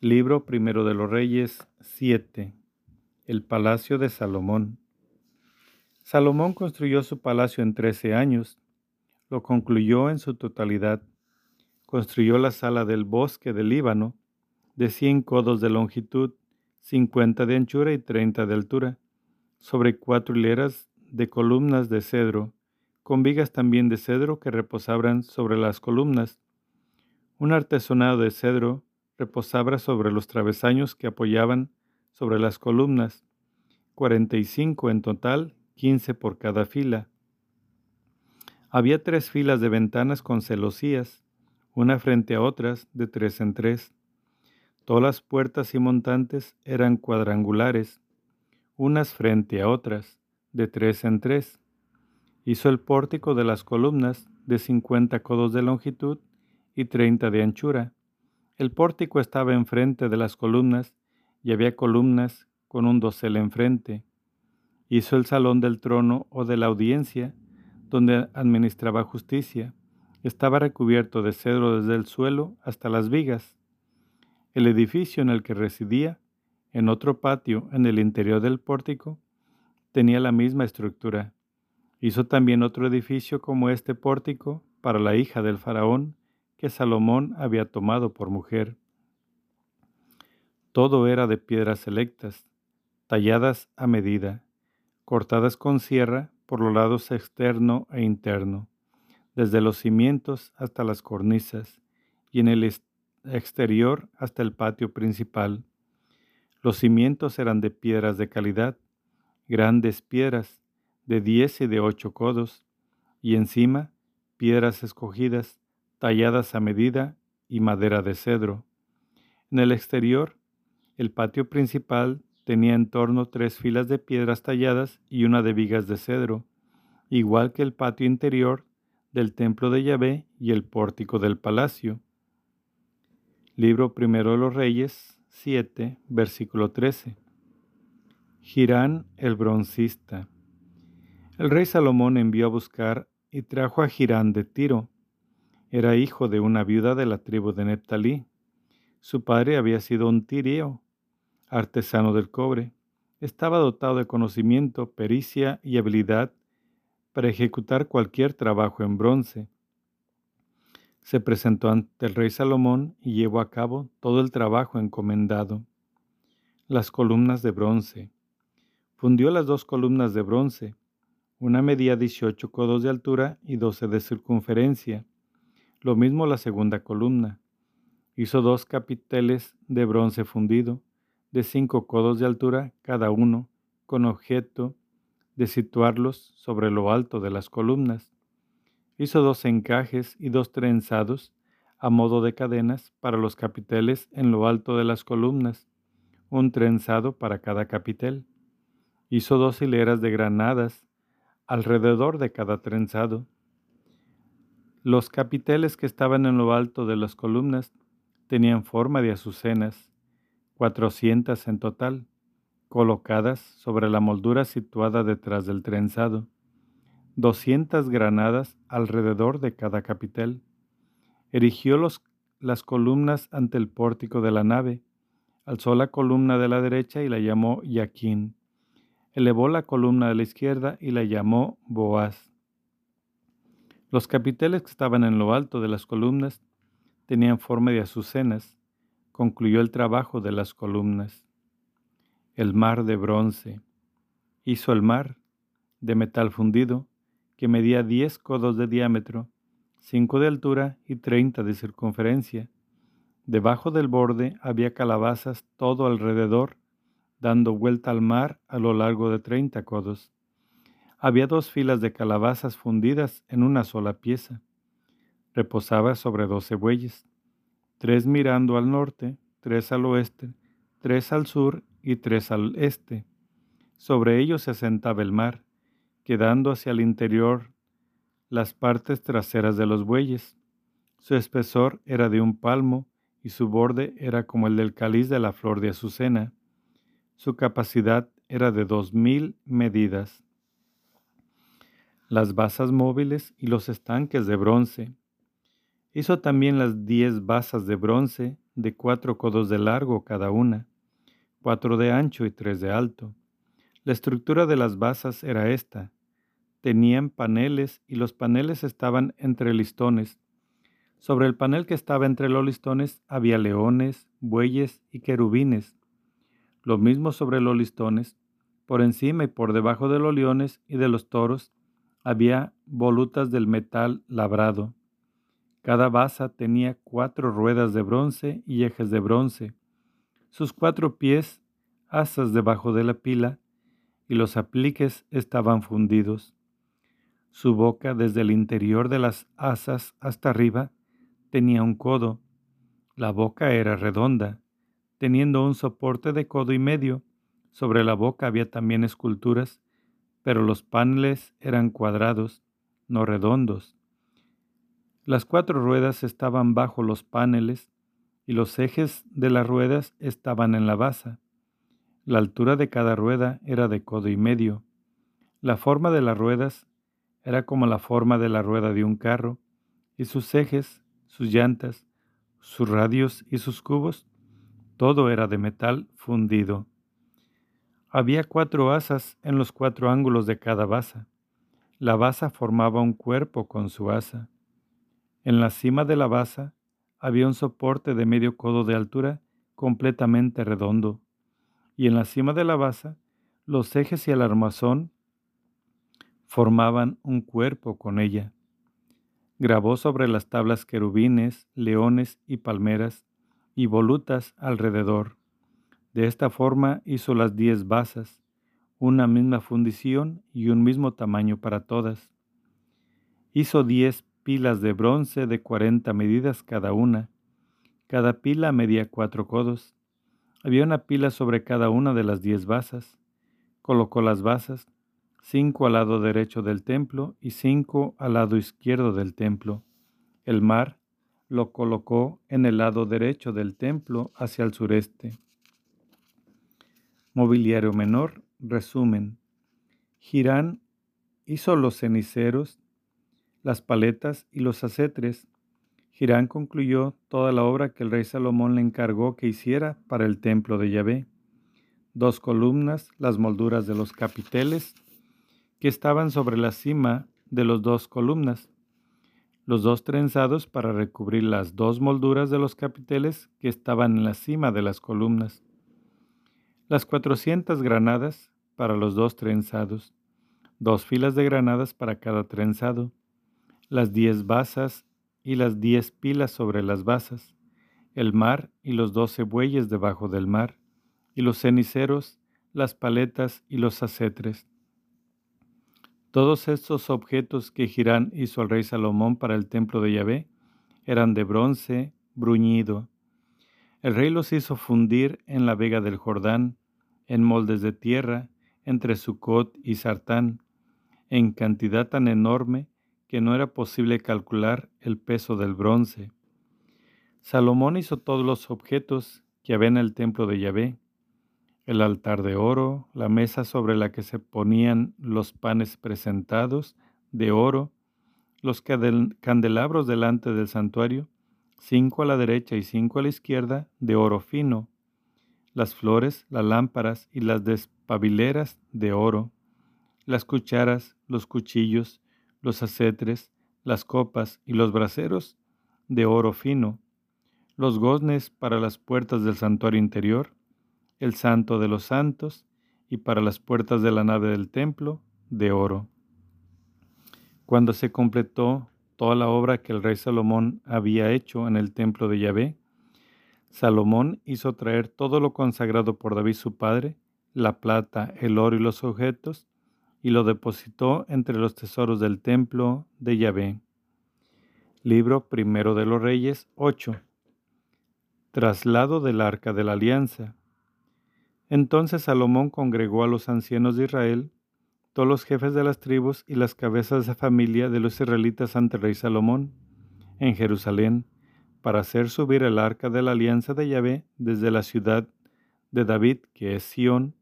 Libro primero de los Reyes 7. El Palacio de Salomón. Salomón construyó su palacio en trece años, lo concluyó en su totalidad. Construyó la sala del bosque del Líbano, de cien codos de longitud, cincuenta de anchura y treinta de altura, sobre cuatro hileras de columnas de cedro, con vigas también de cedro que reposaban sobre las columnas. Un artesonado de cedro reposaba sobre los travesaños que apoyaban sobre las columnas, cuarenta y cinco en total, quince por cada fila. Había tres filas de ventanas con celosías, una frente a otras, de tres en tres. Todas las puertas y montantes eran cuadrangulares, unas frente a otras, de tres en tres. Hizo el pórtico de las columnas de cincuenta codos de longitud y treinta de anchura. El pórtico estaba enfrente de las columnas y había columnas con un dosel enfrente. Hizo el salón del trono o de la audiencia, donde administraba justicia. Estaba recubierto de cedro desde el suelo hasta las vigas. El edificio en el que residía, en otro patio en el interior del pórtico, tenía la misma estructura. Hizo también otro edificio como este pórtico para la hija del faraón que Salomón había tomado por mujer. Todo era de piedras selectas, talladas a medida, cortadas con sierra por los lados externo e interno, desde los cimientos hasta las cornisas y en el exterior hasta el patio principal. Los cimientos eran de piedras de calidad, grandes piedras de diez y de ocho codos, y encima piedras escogidas, talladas a medida y madera de cedro. En el exterior, el patio principal tenía en torno tres filas de piedras talladas y una de vigas de cedro, igual que el patio interior del templo de Yahvé y el pórtico del palacio. Libro primero de los Reyes 7, versículo 13. Girán el broncista. El rey Salomón envió a buscar y trajo a Girán de Tiro. Era hijo de una viuda de la tribu de Neptalí. Su padre había sido un tirio, artesano del cobre. Estaba dotado de conocimiento, pericia y habilidad para ejecutar cualquier trabajo en bronce. Se presentó ante el rey Salomón y llevó a cabo todo el trabajo encomendado. Las columnas de bronce. Fundió las dos columnas de bronce. Una medía 18 codos de altura y 12 de circunferencia. Lo mismo la segunda columna. Hizo dos capiteles de bronce fundido, de 5 codos de altura cada uno, con objeto de situarlos sobre lo alto de las columnas. Hizo dos encajes y dos trenzados a modo de cadenas para los capiteles en lo alto de las columnas, un trenzado para cada capitel. Hizo dos hileras de granadas alrededor de cada trenzado. Los capiteles que estaban en lo alto de las columnas tenían forma de azucenas, cuatrocientas en total, colocadas sobre la moldura situada detrás del trenzado, doscientas granadas alrededor de cada capitel. Erigió las columnas ante el pórtico de la nave, alzó la columna de la derecha y la llamó Yaquín elevó la columna de la izquierda y la llamó Boaz. Los capiteles que estaban en lo alto de las columnas tenían forma de azucenas. Concluyó el trabajo de las columnas. El mar de bronce. Hizo el mar de metal fundido que medía diez codos de diámetro, cinco de altura y treinta de circunferencia. Debajo del borde había calabazas todo alrededor dando vuelta al mar a lo largo de treinta codos. Había dos filas de calabazas fundidas en una sola pieza. Reposaba sobre doce bueyes, tres mirando al norte, tres al oeste, tres al sur y tres al este. Sobre ellos se sentaba el mar, quedando hacia el interior las partes traseras de los bueyes. Su espesor era de un palmo y su borde era como el del cáliz de la flor de azucena. Su capacidad era de dos mil medidas. Las basas móviles y los estanques de bronce. Hizo también las diez basas de bronce de cuatro codos de largo cada una, cuatro de ancho y tres de alto. La estructura de las basas era esta. tenían paneles y los paneles estaban entre listones. Sobre el panel que estaba entre los listones había leones, bueyes y querubines. Lo mismo sobre los listones. Por encima y por debajo de los leones y de los toros había volutas del metal labrado. Cada basa tenía cuatro ruedas de bronce y ejes de bronce. Sus cuatro pies, asas debajo de la pila, y los apliques estaban fundidos. Su boca desde el interior de las asas hasta arriba tenía un codo. La boca era redonda, teniendo un soporte de codo y medio. Sobre la boca había también esculturas, pero los paneles eran cuadrados, no redondos. Las cuatro ruedas estaban bajo los paneles y los ejes de las ruedas estaban en la basa. La altura de cada rueda era de codo y medio. La forma de las ruedas era como la forma de la rueda de un carro, y sus ejes, sus llantas, sus radios y sus cubos, todo era de metal fundido. Había cuatro asas en los cuatro ángulos de cada basa. La basa formaba un cuerpo con su asa. En la cima de la basa había un soporte de medio codo de altura completamente redondo, y en la cima de la basa los ejes y el armazón formaban un cuerpo con ella. Grabó sobre las tablas querubines, leones y palmeras y volutas alrededor. De esta forma hizo las diez basas, una misma fundición y un mismo tamaño para todas. Hizo diez pilas de bronce de cuarenta medidas cada una. Cada pila medía cuatro codos. Había una pila sobre cada una de las diez basas. Colocó las basas cinco al lado derecho del templo y cinco al lado izquierdo del templo. El mar lo colocó en el lado derecho del templo hacia el sureste. Mobiliario menor, resumen. Girán hizo los ceniceros, las paletas y los acetres. Girán concluyó toda la obra que el rey Salomón le encargó que hiciera para el templo de Yahvé. Dos columnas, las molduras de los capiteles, que estaban sobre la cima de los dos columnas, los dos trenzados para recubrir las dos molduras de los capiteles que estaban en la cima de las columnas, las cuatrocientas granadas para los dos trenzados, dos filas de granadas para cada trenzado, las diez basas y las diez pilas sobre las basas, el mar y los doce bueyes debajo del mar, y los ceniceros, las paletas y los acetres todos estos objetos que Girán hizo al rey Salomón para el templo de Yahvé eran de bronce bruñido. El rey los hizo fundir en la vega del Jordán, en moldes de tierra, entre Sucot y Sartán, en cantidad tan enorme que no era posible calcular el peso del bronce. Salomón hizo todos los objetos que había en el templo de Yahvé, el altar de oro, la mesa sobre la que se ponían los panes presentados de oro, los candelabros delante del santuario, cinco a la derecha y cinco a la izquierda, de oro fino, las flores, las lámparas y las despabileras de oro, las cucharas, los cuchillos, los acetres, las copas y los braseros de oro fino, los goznes para las puertas del santuario interior, el santo de los santos, y para las puertas de la nave del templo, de oro. Cuando se completó toda la obra que el rey Salomón había hecho en el templo de Yahvé, Salomón hizo traer todo lo consagrado por David su padre, la plata, el oro y los objetos, y lo depositó entre los tesoros del templo de Yahvé. Libro primero de los Reyes 8. Traslado del arca de la alianza. Entonces Salomón congregó a los ancianos de Israel, todos los jefes de las tribus y las cabezas de familia de los israelitas ante el rey Salomón, en Jerusalén, para hacer subir el arca de la alianza de Yahvé desde la ciudad de David, que es Sión.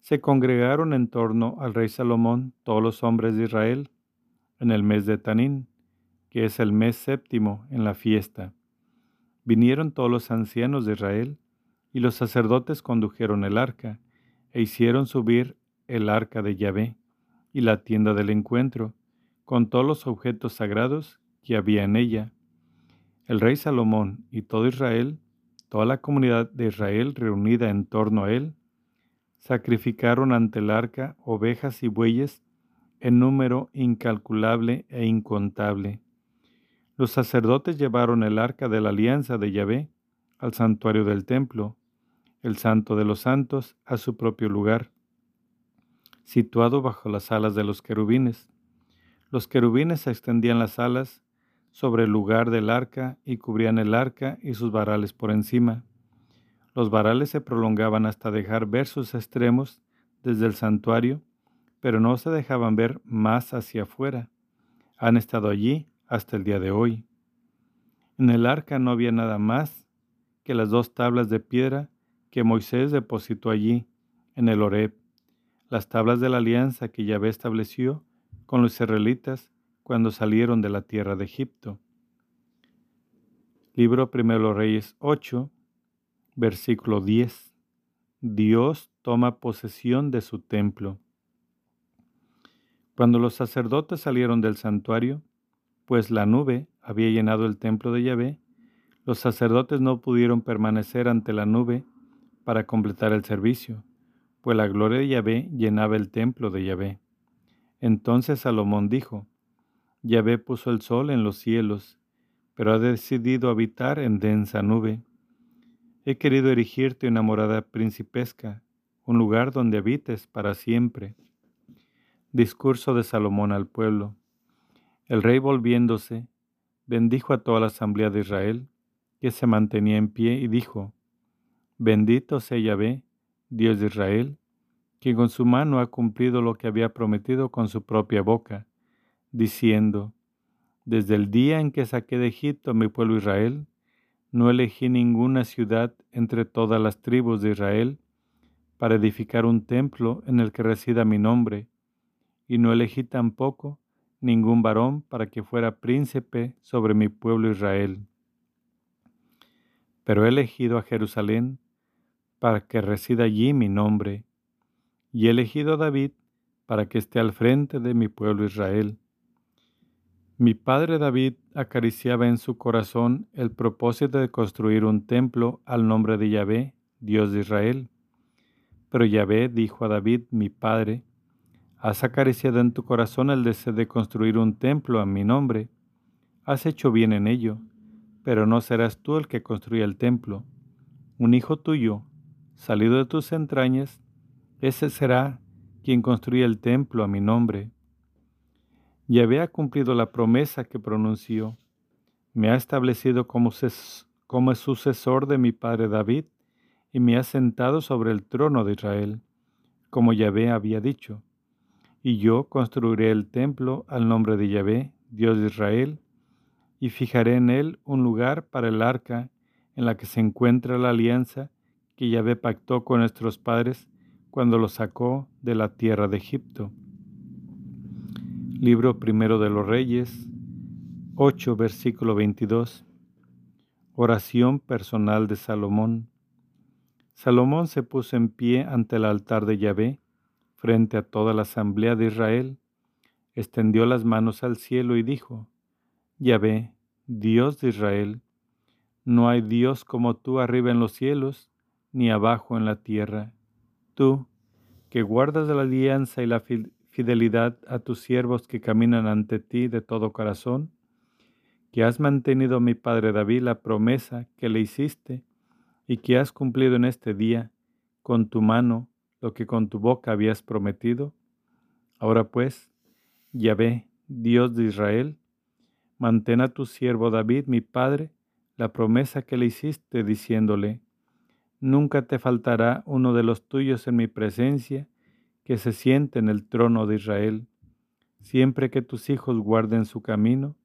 Se congregaron en torno al rey Salomón todos los hombres de Israel, en el mes de Tanín, que es el mes séptimo en la fiesta. Vinieron todos los ancianos de Israel, y los sacerdotes condujeron el arca, e hicieron subir el arca de Yahvé, y la tienda del encuentro, con todos los objetos sagrados que había en ella. El rey Salomón y todo Israel, toda la comunidad de Israel reunida en torno a él, sacrificaron ante el arca ovejas y bueyes en número incalculable e incontable. Los sacerdotes llevaron el arca de la alianza de Yahvé al santuario del templo, el santo de los santos a su propio lugar, situado bajo las alas de los querubines. Los querubines extendían las alas sobre el lugar del arca y cubrían el arca y sus varales por encima. Los varales se prolongaban hasta dejar ver sus extremos desde el santuario, pero no se dejaban ver más hacia afuera. Han estado allí hasta el día de hoy. En el arca no había nada más que las dos tablas de piedra que Moisés depositó allí, en el Horeb, las tablas de la alianza que Yahvé estableció con los israelitas cuando salieron de la tierra de Egipto. Libro Primero Reyes 8, versículo 10. Dios toma posesión de su templo. Cuando los sacerdotes salieron del santuario, pues la nube había llenado el templo de Yahvé, los sacerdotes no pudieron permanecer ante la nube para completar el servicio, pues la gloria de Yahvé llenaba el templo de Yahvé. Entonces Salomón dijo, Yahvé puso el sol en los cielos, pero ha decidido habitar en densa nube. He querido erigirte una morada principesca, un lugar donde habites para siempre. Discurso de Salomón al pueblo. El rey volviéndose, bendijo a toda la asamblea de Israel, que se mantenía en pie, y dijo, Bendito sea Yahvé, Dios de Israel, quien con su mano ha cumplido lo que había prometido con su propia boca, diciendo, Desde el día en que saqué de Egipto a mi pueblo Israel, no elegí ninguna ciudad entre todas las tribus de Israel para edificar un templo en el que resida mi nombre, y no elegí tampoco ningún varón para que fuera príncipe sobre mi pueblo Israel. Pero he elegido a Jerusalén para que resida allí mi nombre, y he elegido a David para que esté al frente de mi pueblo Israel. Mi padre David acariciaba en su corazón el propósito de construir un templo al nombre de Yahvé, Dios de Israel. Pero Yahvé dijo a David, mi padre, Has acariciado en tu corazón el deseo de construir un templo a mi nombre. Has hecho bien en ello, pero no serás tú el que construya el templo. Un hijo tuyo, salido de tus entrañas, ese será quien construya el templo a mi nombre. Yahvé ha cumplido la promesa que pronunció. Me ha establecido como, como sucesor de mi padre David y me ha sentado sobre el trono de Israel, como Yahvé había dicho. Y yo construiré el templo al nombre de Yahvé, Dios de Israel, y fijaré en él un lugar para el arca en la que se encuentra la alianza que Yahvé pactó con nuestros padres cuando los sacó de la tierra de Egipto. Libro primero de los Reyes, 8, versículo 22. Oración personal de Salomón. Salomón se puso en pie ante el altar de Yahvé, frente a toda la asamblea de Israel, extendió las manos al cielo y dijo, Yahvé, Dios de Israel, no hay Dios como tú arriba en los cielos, ni abajo en la tierra. Tú, que guardas la alianza y la fidelidad a tus siervos que caminan ante ti de todo corazón, que has mantenido a mi padre David la promesa que le hiciste y que has cumplido en este día con tu mano lo que con tu boca habías prometido. Ahora pues, Yahvé, Dios de Israel, mantén a tu siervo David, mi padre, la promesa que le hiciste, diciéndole, Nunca te faltará uno de los tuyos en mi presencia, que se siente en el trono de Israel, siempre que tus hijos guarden su camino,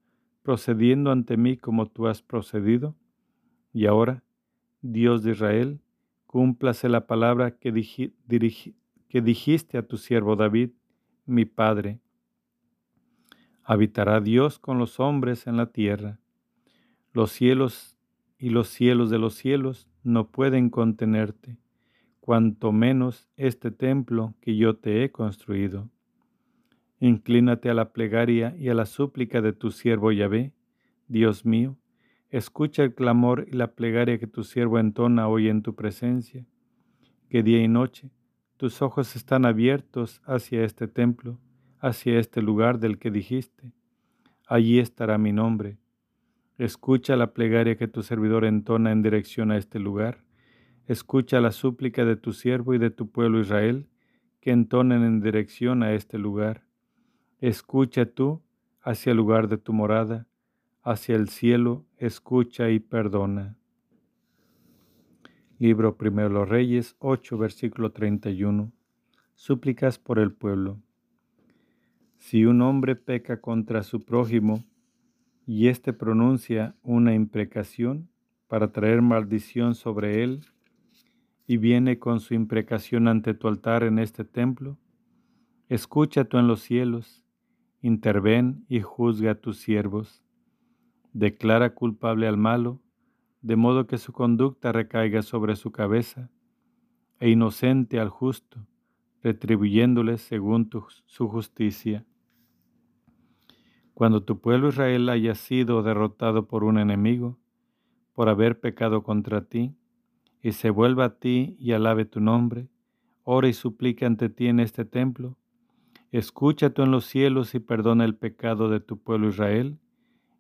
procediendo ante mí como tú has procedido. Y ahora, Dios de Israel, cúmplase la palabra que, dijiste a tu siervo David, mi Padre. Habitará Dios con los hombres en la tierra. Los cielos y los cielos de los cielos no pueden contenerte cuanto menos este templo que yo te he construido. Inclínate a la plegaria y a la súplica de tu siervo Yahvé, Dios mío, escucha el clamor y la plegaria que tu siervo entona hoy en tu presencia, que día y noche tus ojos están abiertos hacia este templo, hacia este lugar del que dijiste, allí estará mi nombre. Escucha la plegaria que tu servidor entona en dirección a este lugar, escucha la súplica de tu siervo y de tu pueblo Israel, que entonen en dirección a este lugar Escucha tú hacia el lugar de tu morada, hacia el cielo, escucha y perdona. Libro Primero los Reyes 8, versículo 31. Súplicas por el pueblo. Si un hombre peca contra su prójimo y éste pronuncia una imprecación para traer maldición sobre él, y viene con su imprecación ante tu altar en este templo, escucha tú en los cielos interven y juzga a tus siervos. Declara culpable al malo, de modo que su conducta recaiga sobre su cabeza, e inocente al justo, retribuyéndole según su justicia. Cuando tu pueblo Israel haya sido derrotado por un enemigo, por haber pecado contra ti, y se vuelva a ti y alabe tu nombre, ora y suplique ante ti en este templo, Escucha tú en los cielos y perdona el pecado de tu pueblo Israel,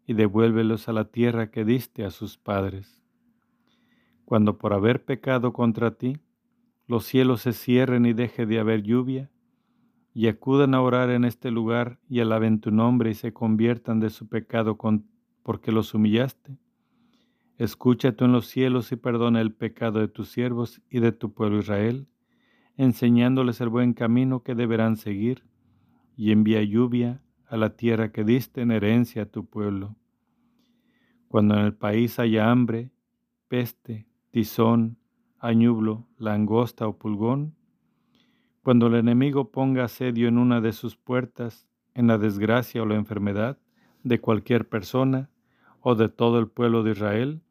y devuélvelos a la tierra que diste a sus padres. Cuando por haber pecado contra ti, los cielos se cierren y deje de haber lluvia, y acudan a orar en este lugar y alaben tu nombre y se conviertan de su pecado porque los humillaste. Escucha tú en los cielos y perdona el pecado de tus siervos y de tu pueblo Israel, enseñándoles el buen camino que deberán seguir y envía lluvia a la tierra que diste en herencia a tu pueblo. Cuando en el país haya hambre, peste, tizón, añublo, langosta o pulgón, cuando el enemigo ponga asedio en una de sus puertas, en la desgracia o la enfermedad de cualquier persona o de todo el pueblo de Israel,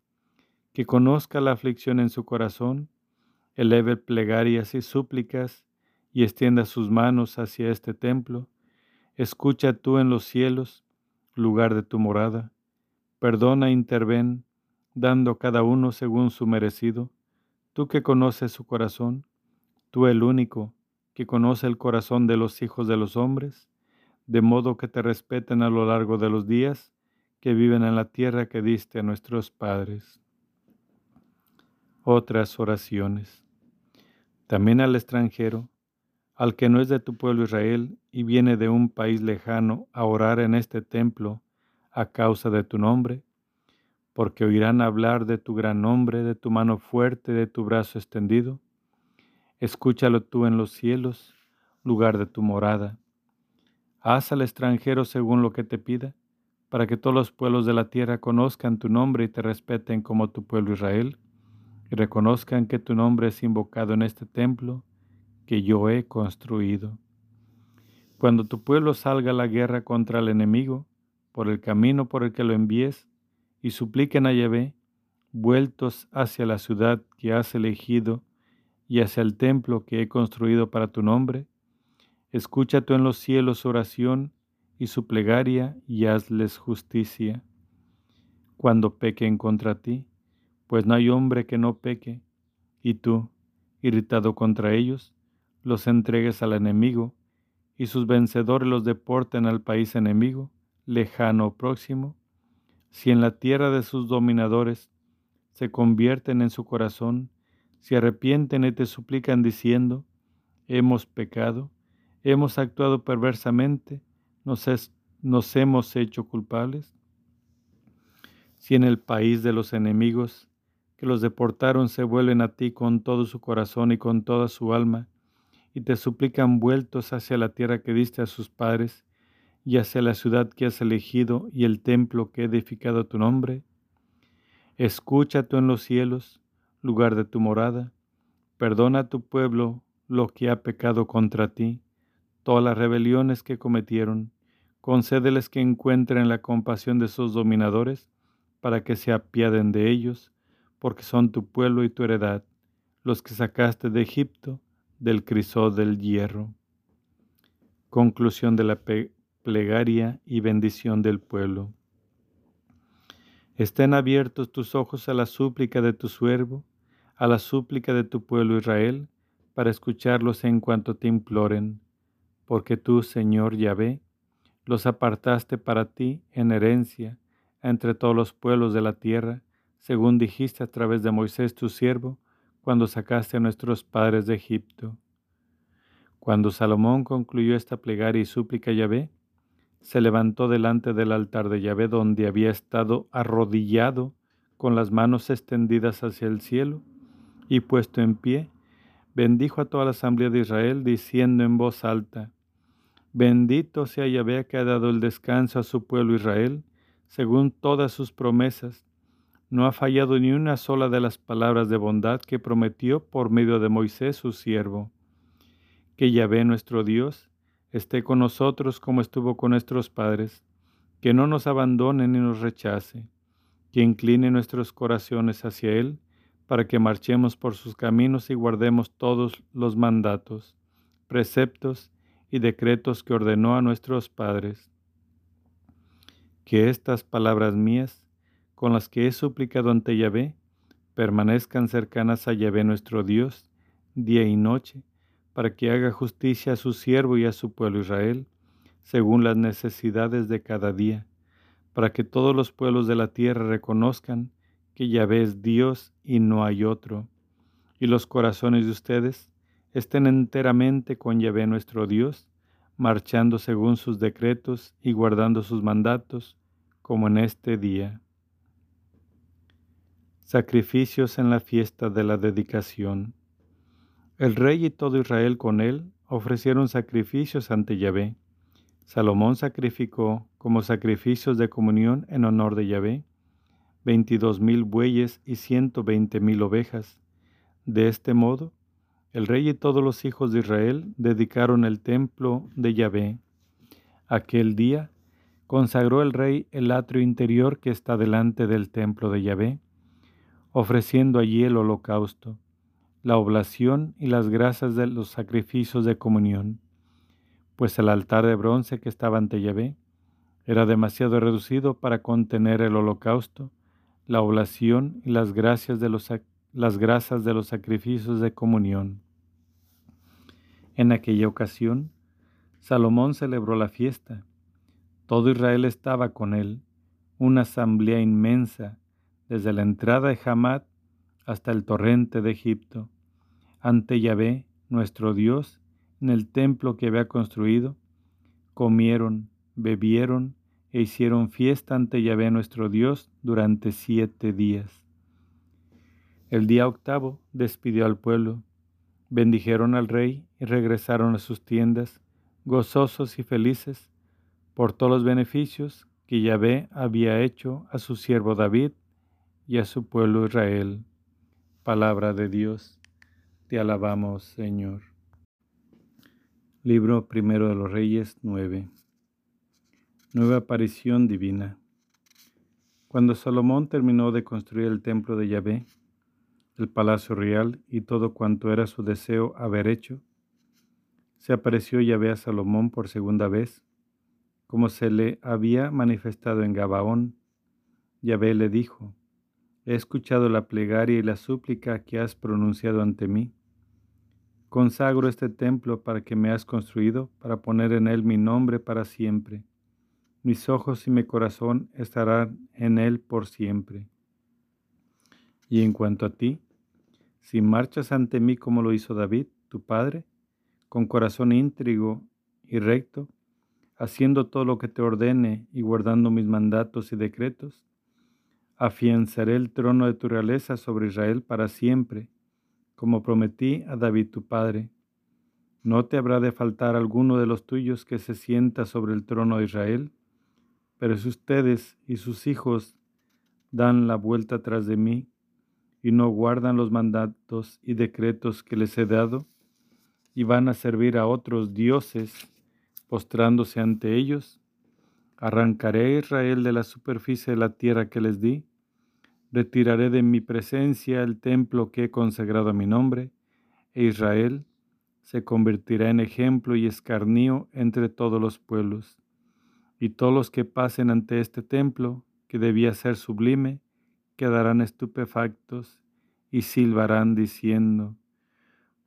que conozca la aflicción en su corazón, eleve plegarias y súplicas y extienda sus manos hacia este templo, Escucha tú en los cielos, lugar de tu morada. Perdona e interven, dando cada uno según su merecido. Tú que conoces su corazón, tú el único que conoce el corazón de los hijos de los hombres, de modo que te respeten a lo largo de los días que viven en la tierra que diste a nuestros padres. Otras oraciones. También al extranjero, al que no es de tu pueblo Israel y viene de un país lejano a orar en este templo a causa de tu nombre, porque oirán hablar de tu gran nombre, de tu mano fuerte, de tu brazo extendido. Escúchalo tú en los cielos, lugar de tu morada. Haz al extranjero según lo que te pida, para que todos los pueblos de la tierra conozcan tu nombre y te respeten como tu pueblo Israel, reconozcan que tu nombre es invocado en este templo que yo he construido. Cuando tu pueblo salga a la guerra contra el enemigo, por el camino por el que lo envíes, y supliquen a Yahvé, vueltos hacia la ciudad que has elegido y hacia el templo que he construido para tu nombre, escucha tú en los cielos su oración y su plegaria y hazles justicia. Cuando pequen contra ti, pues no hay hombre que no peque, y tú, irritado contra ellos, los entregues al enemigo, y sus vencedores los deporten al país enemigo, lejano o próximo, si en la tierra de sus dominadores se convierten en su corazón, si arrepienten y te suplican diciendo, hemos pecado, hemos actuado perversamente, nos, nos hemos hecho culpables. Si en el país de los enemigos los deportaron se vuelven a ti con todo su corazón y con toda su alma, y te suplican vueltos hacia la tierra que diste a sus padres y hacia la ciudad que has elegido y el templo que he edificado a tu nombre. Escucha tú en los cielos, lugar de tu morada, perdona a tu pueblo lo que ha pecado contra ti, todas las rebeliones que cometieron, concédeles que encuentren la compasión de sus dominadores, para que se apiaden de ellos, porque son tu pueblo y tu heredad, los que sacaste de Egipto, del crisol del hierro. Conclusión de la plegaria y bendición del pueblo. Estén abiertos tus ojos a la súplica de tu siervo, a la súplica de tu pueblo Israel, para escucharlos en cuanto te imploren, porque tú, Señor Yahvé, los apartaste para ti en herencia entre todos los pueblos de la tierra, según dijiste a través de Moisés tu siervo, cuando sacaste a nuestros padres de Egipto. Cuando Salomón concluyó esta plegaria y súplica a Yahvé, se levantó delante del altar de Yahvé donde había estado arrodillado con las manos extendidas hacia el cielo y puesto en pie, bendijo a toda la asamblea de Israel diciendo en voz alta, Bendito sea Yahvé que ha dado el descanso a su pueblo Israel, según todas sus promesas. No ha fallado ni una sola de las palabras de bondad que prometió por medio de Moisés su siervo que Yahvé nuestro Dios esté con nosotros como estuvo con nuestros padres, que no nos abandone ni nos rechace, que incline nuestros corazones hacia Él, para que marchemos por sus caminos y guardemos todos los mandatos, preceptos y decretos que ordenó a nuestros padres. Que estas palabras mías, con las que he suplicado ante Yahvé, permanezcan cercanas a Yahvé nuestro Dios, día y noche, para que haga justicia a su siervo y a su pueblo Israel, según las necesidades de cada día, para que todos los pueblos de la tierra reconozcan que Yahvé es Dios y no hay otro, y los corazones de ustedes estén enteramente con Yahvé nuestro Dios, marchando según sus decretos y guardando sus mandatos, como en este día. Sacrificios en la fiesta de la dedicación. El rey y todo Israel con él ofrecieron sacrificios ante Yahvé. Salomón sacrificó como sacrificios de comunión en honor de Yahvé veintidós mil bueyes y ciento veinte mil ovejas. De este modo, el rey y todos los hijos de Israel dedicaron el templo de Yahvé. Aquel día consagró el rey el atrio interior que está delante del templo de Yahvé, ofreciendo allí el holocausto la oblación y las grasas de los sacrificios de comunión, pues el altar de bronce que estaba ante Yahvé era demasiado reducido para contener el holocausto, la oblación y las, gracias de los, las grasas de los sacrificios de comunión. En aquella ocasión, Salomón celebró la fiesta. Todo Israel estaba con él, una asamblea inmensa, desde la entrada de Hamad hasta el torrente de Egipto ante Yahvé, nuestro Dios, en el templo que había construido, comieron, bebieron e hicieron fiesta ante Yahvé nuestro Dios durante siete días. El día octavo despidió al pueblo, bendijeron al rey y regresaron a sus tiendas, gozosos y felices por todos los beneficios que Yahvé había hecho a su siervo David y a su pueblo Israel. Palabra de Dios. Te alabamos, Señor. Libro primero de los Reyes 9. Nueva aparición divina. Cuando Salomón terminó de construir el templo de Yahvé, el palacio real y todo cuanto era su deseo haber hecho, se apareció Yahvé a Salomón por segunda vez, como se le había manifestado en Gabaón. Yahvé le dijo, He escuchado la plegaria y la súplica que has pronunciado ante mí. Consagro este templo para que me has construido, para poner en él mi nombre para siempre. Mis ojos y mi corazón estarán en él por siempre. Y en cuanto a ti, si marchas ante mí como lo hizo David, tu padre, con corazón íntrigo y recto, haciendo todo lo que te ordene y guardando mis mandatos y decretos, afianzaré el trono de tu realeza sobre Israel para siempre, como prometí a David tu padre. No te habrá de faltar alguno de los tuyos que se sienta sobre el trono de Israel, pero si ustedes y sus hijos dan la vuelta tras de mí y no guardan los mandatos y decretos que les he dado, y van a servir a otros dioses, postrándose ante ellos, arrancaré a Israel de la superficie de la tierra que les di, retiraré de mi presencia el templo que he consagrado a mi nombre, e Israel se convertirá en ejemplo y escarnio entre todos los pueblos. Y todos los que pasen ante este templo, que debía ser sublime, quedarán estupefactos y silbarán diciendo,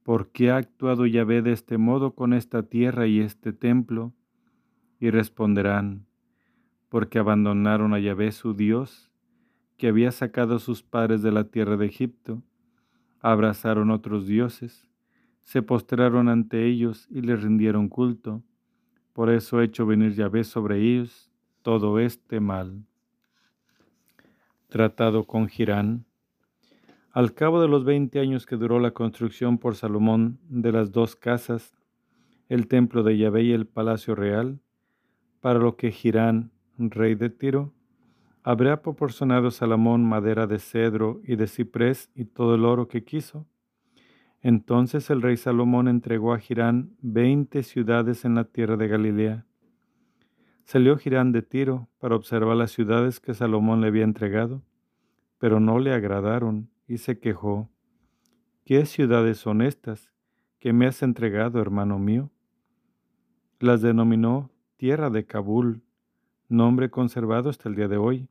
¿por qué ha actuado Yahvé de este modo con esta tierra y este templo? Y responderán, porque abandonaron a Yahvé su Dios, que había sacado a sus padres de la tierra de Egipto, abrazaron otros dioses, se postraron ante ellos y les rindieron culto. Por eso he hecho venir Yahvé sobre ellos todo este mal. Tratado con Girán. Al cabo de los veinte años que duró la construcción por Salomón de las dos casas, el templo de Yahvé y el palacio real, para lo que Girán, rey de Tiro, habría proporcionado Salomón madera de cedro y de ciprés y todo el oro que quiso, entonces el rey Salomón entregó a Girán veinte ciudades en la tierra de Galilea. Salió Girán de Tiro para observar las ciudades que Salomón le había entregado, pero no le agradaron y se quejó. ¿Qué ciudades son estas que me has entregado, hermano mío? Las denominó tierra de Kabul, nombre conservado hasta el día de hoy.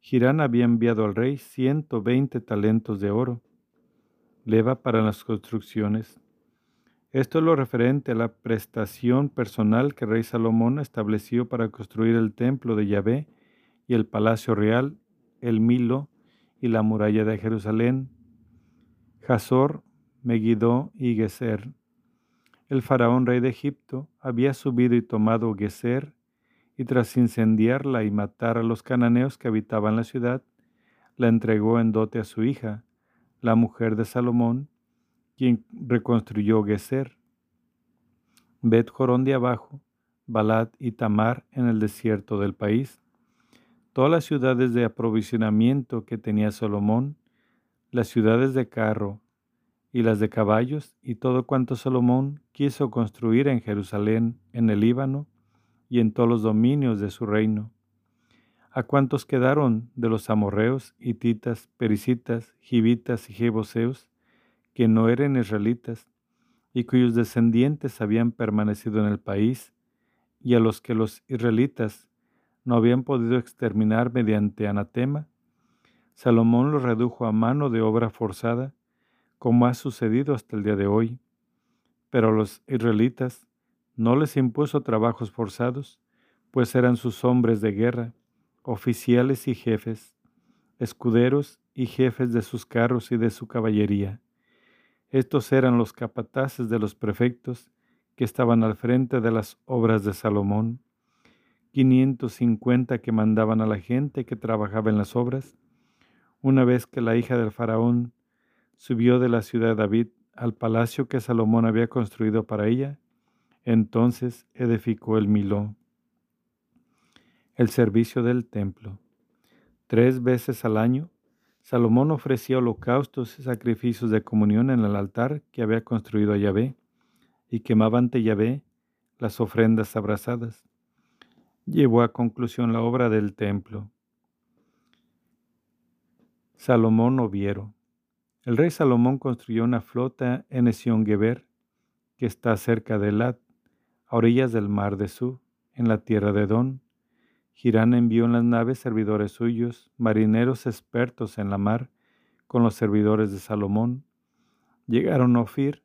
Girán había enviado al rey ciento veinte talentos de oro leva para las construcciones. Esto es lo referente a la prestación personal que rey Salomón estableció para construir el templo de Yahvé y el palacio real, el Milo y la muralla de Jerusalén, Hazor, Megiddo y Geser. El faraón rey de Egipto había subido y tomado Geser, y tras incendiarla y matar a los cananeos que habitaban la ciudad, la entregó en dote a su hija, la mujer de Salomón, quien reconstruyó Geser, Bet Jorón de abajo, Balat y Tamar en el desierto del país, todas las ciudades de aprovisionamiento que tenía Salomón, las ciudades de carro y las de caballos, y todo cuanto Salomón quiso construir en Jerusalén, en el Líbano y en todos los dominios de su reino a cuantos quedaron de los amorreos, hititas, pericitas, gibitas y jebuseos, que no eran israelitas, y cuyos descendientes habían permanecido en el país, y a los que los israelitas no habían podido exterminar mediante anatema, Salomón los redujo a mano de obra forzada, como ha sucedido hasta el día de hoy. Pero los israelitas no les impuso trabajos forzados, pues eran sus hombres de guerra, oficiales y jefes, escuderos y jefes de sus carros y de su caballería. Estos eran los capataces de los prefectos que estaban al frente de las obras de Salomón, 550 que mandaban a la gente que trabajaba en las obras. Una vez que la hija del faraón subió de la ciudad de David al palacio que Salomón había construido para ella, entonces edificó el Miló el servicio del templo. Tres veces al año, Salomón ofrecía holocaustos y sacrificios de comunión en el altar que había construido a Yahvé, y quemaba ante Yahvé las ofrendas abrazadas. Llevó a conclusión la obra del templo. Salomón Oviero. El rey Salomón construyó una flota en Esión-Geber, que está cerca de Elat, a orillas del mar de Su, en la tierra de Don, Girán envió en las naves servidores suyos, marineros expertos en la mar, con los servidores de Salomón. Llegaron a Ofir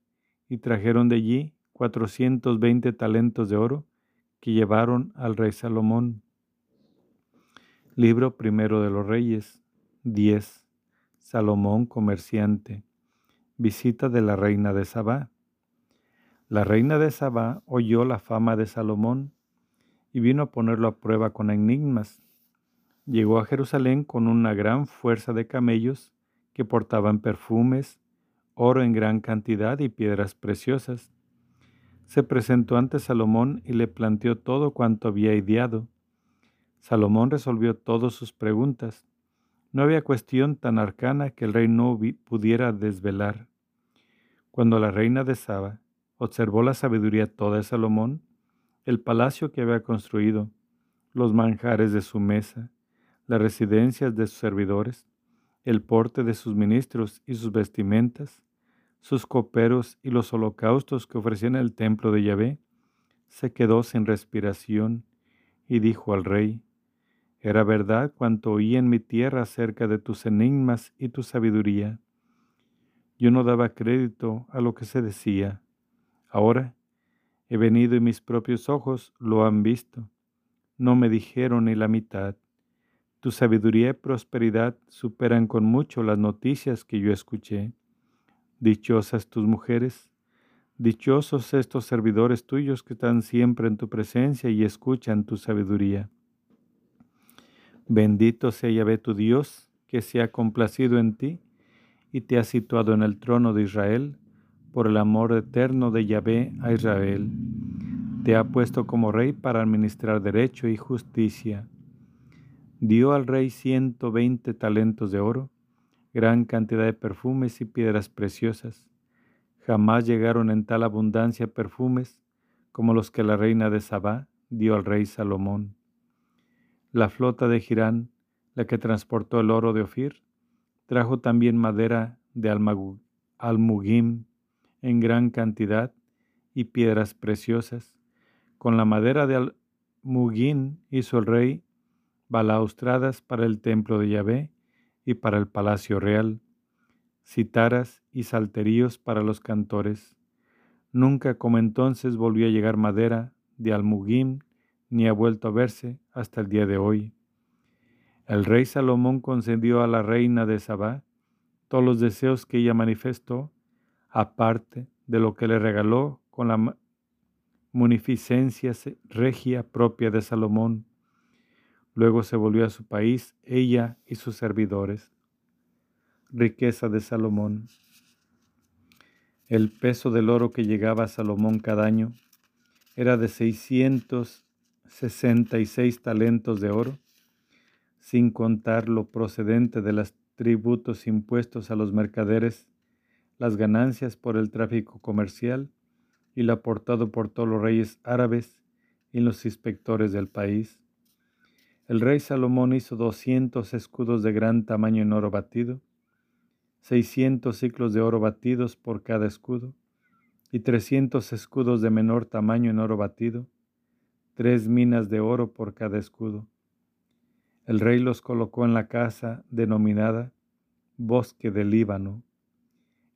y trajeron de allí cuatrocientos veinte talentos de oro que llevaron al rey Salomón. Libro primero de los Reyes 10. Salomón comerciante. Visita de la reina de Sabá. La reina de Sabá oyó la fama de Salomón y vino a ponerlo a prueba con enigmas. Llegó a Jerusalén con una gran fuerza de camellos que portaban perfumes, oro en gran cantidad y piedras preciosas. Se presentó ante Salomón y le planteó todo cuanto había ideado. Salomón resolvió todas sus preguntas. No había cuestión tan arcana que el rey no pudiera desvelar. Cuando la reina de Saba observó la sabiduría toda de Salomón, el palacio que había construido, los manjares de su mesa, las residencias de sus servidores, el porte de sus ministros y sus vestimentas, sus coperos y los holocaustos que ofrecían el templo de Yahvé, se quedó sin respiración y dijo al rey, Era verdad cuanto oí en mi tierra acerca de tus enigmas y tu sabiduría. Yo no daba crédito a lo que se decía. Ahora he venido y mis propios ojos lo han visto. No me dijeron ni la mitad. Tu sabiduría y prosperidad superan con mucho las noticias que yo escuché. Dichosas tus mujeres, dichosos estos servidores tuyos que están siempre en tu presencia y escuchan tu sabiduría. Bendito sea Yahvé tu Dios, que se ha complacido en ti y te ha situado en el trono de Israel por el amor eterno de Yahvé a Israel. Te ha puesto como rey para administrar derecho y justicia. Dio al rey ciento veinte talentos de oro gran cantidad de perfumes y piedras preciosas. Jamás llegaron en tal abundancia perfumes como los que la reina de Sabá dio al rey Salomón. La flota de Girán, la que transportó el oro de Ofir, trajo también madera de almugim en gran cantidad y piedras preciosas. Con la madera de almugim hizo el rey balaustradas para el templo de Yahvé y para el palacio real, citaras y salterios para los cantores. Nunca como entonces volvió a llegar madera de Almugim, ni ha vuelto a verse hasta el día de hoy. El rey Salomón concedió a la reina de Sabá todos los deseos que ella manifestó, aparte de lo que le regaló con la munificencia regia propia de Salomón, Luego se volvió a su país, ella y sus servidores. Riqueza de Salomón. El peso del oro que llegaba a Salomón cada año era de 666 talentos de oro, sin contar lo procedente de los tributos impuestos a los mercaderes, las ganancias por el tráfico comercial y lo aportado por todos los reyes árabes y los inspectores del país. El rey Salomón hizo doscientos escudos de gran tamaño en oro batido, seiscientos ciclos de oro batidos por cada escudo, y trescientos escudos de menor tamaño en oro batido, tres minas de oro por cada escudo. El rey los colocó en la casa denominada Bosque del Líbano.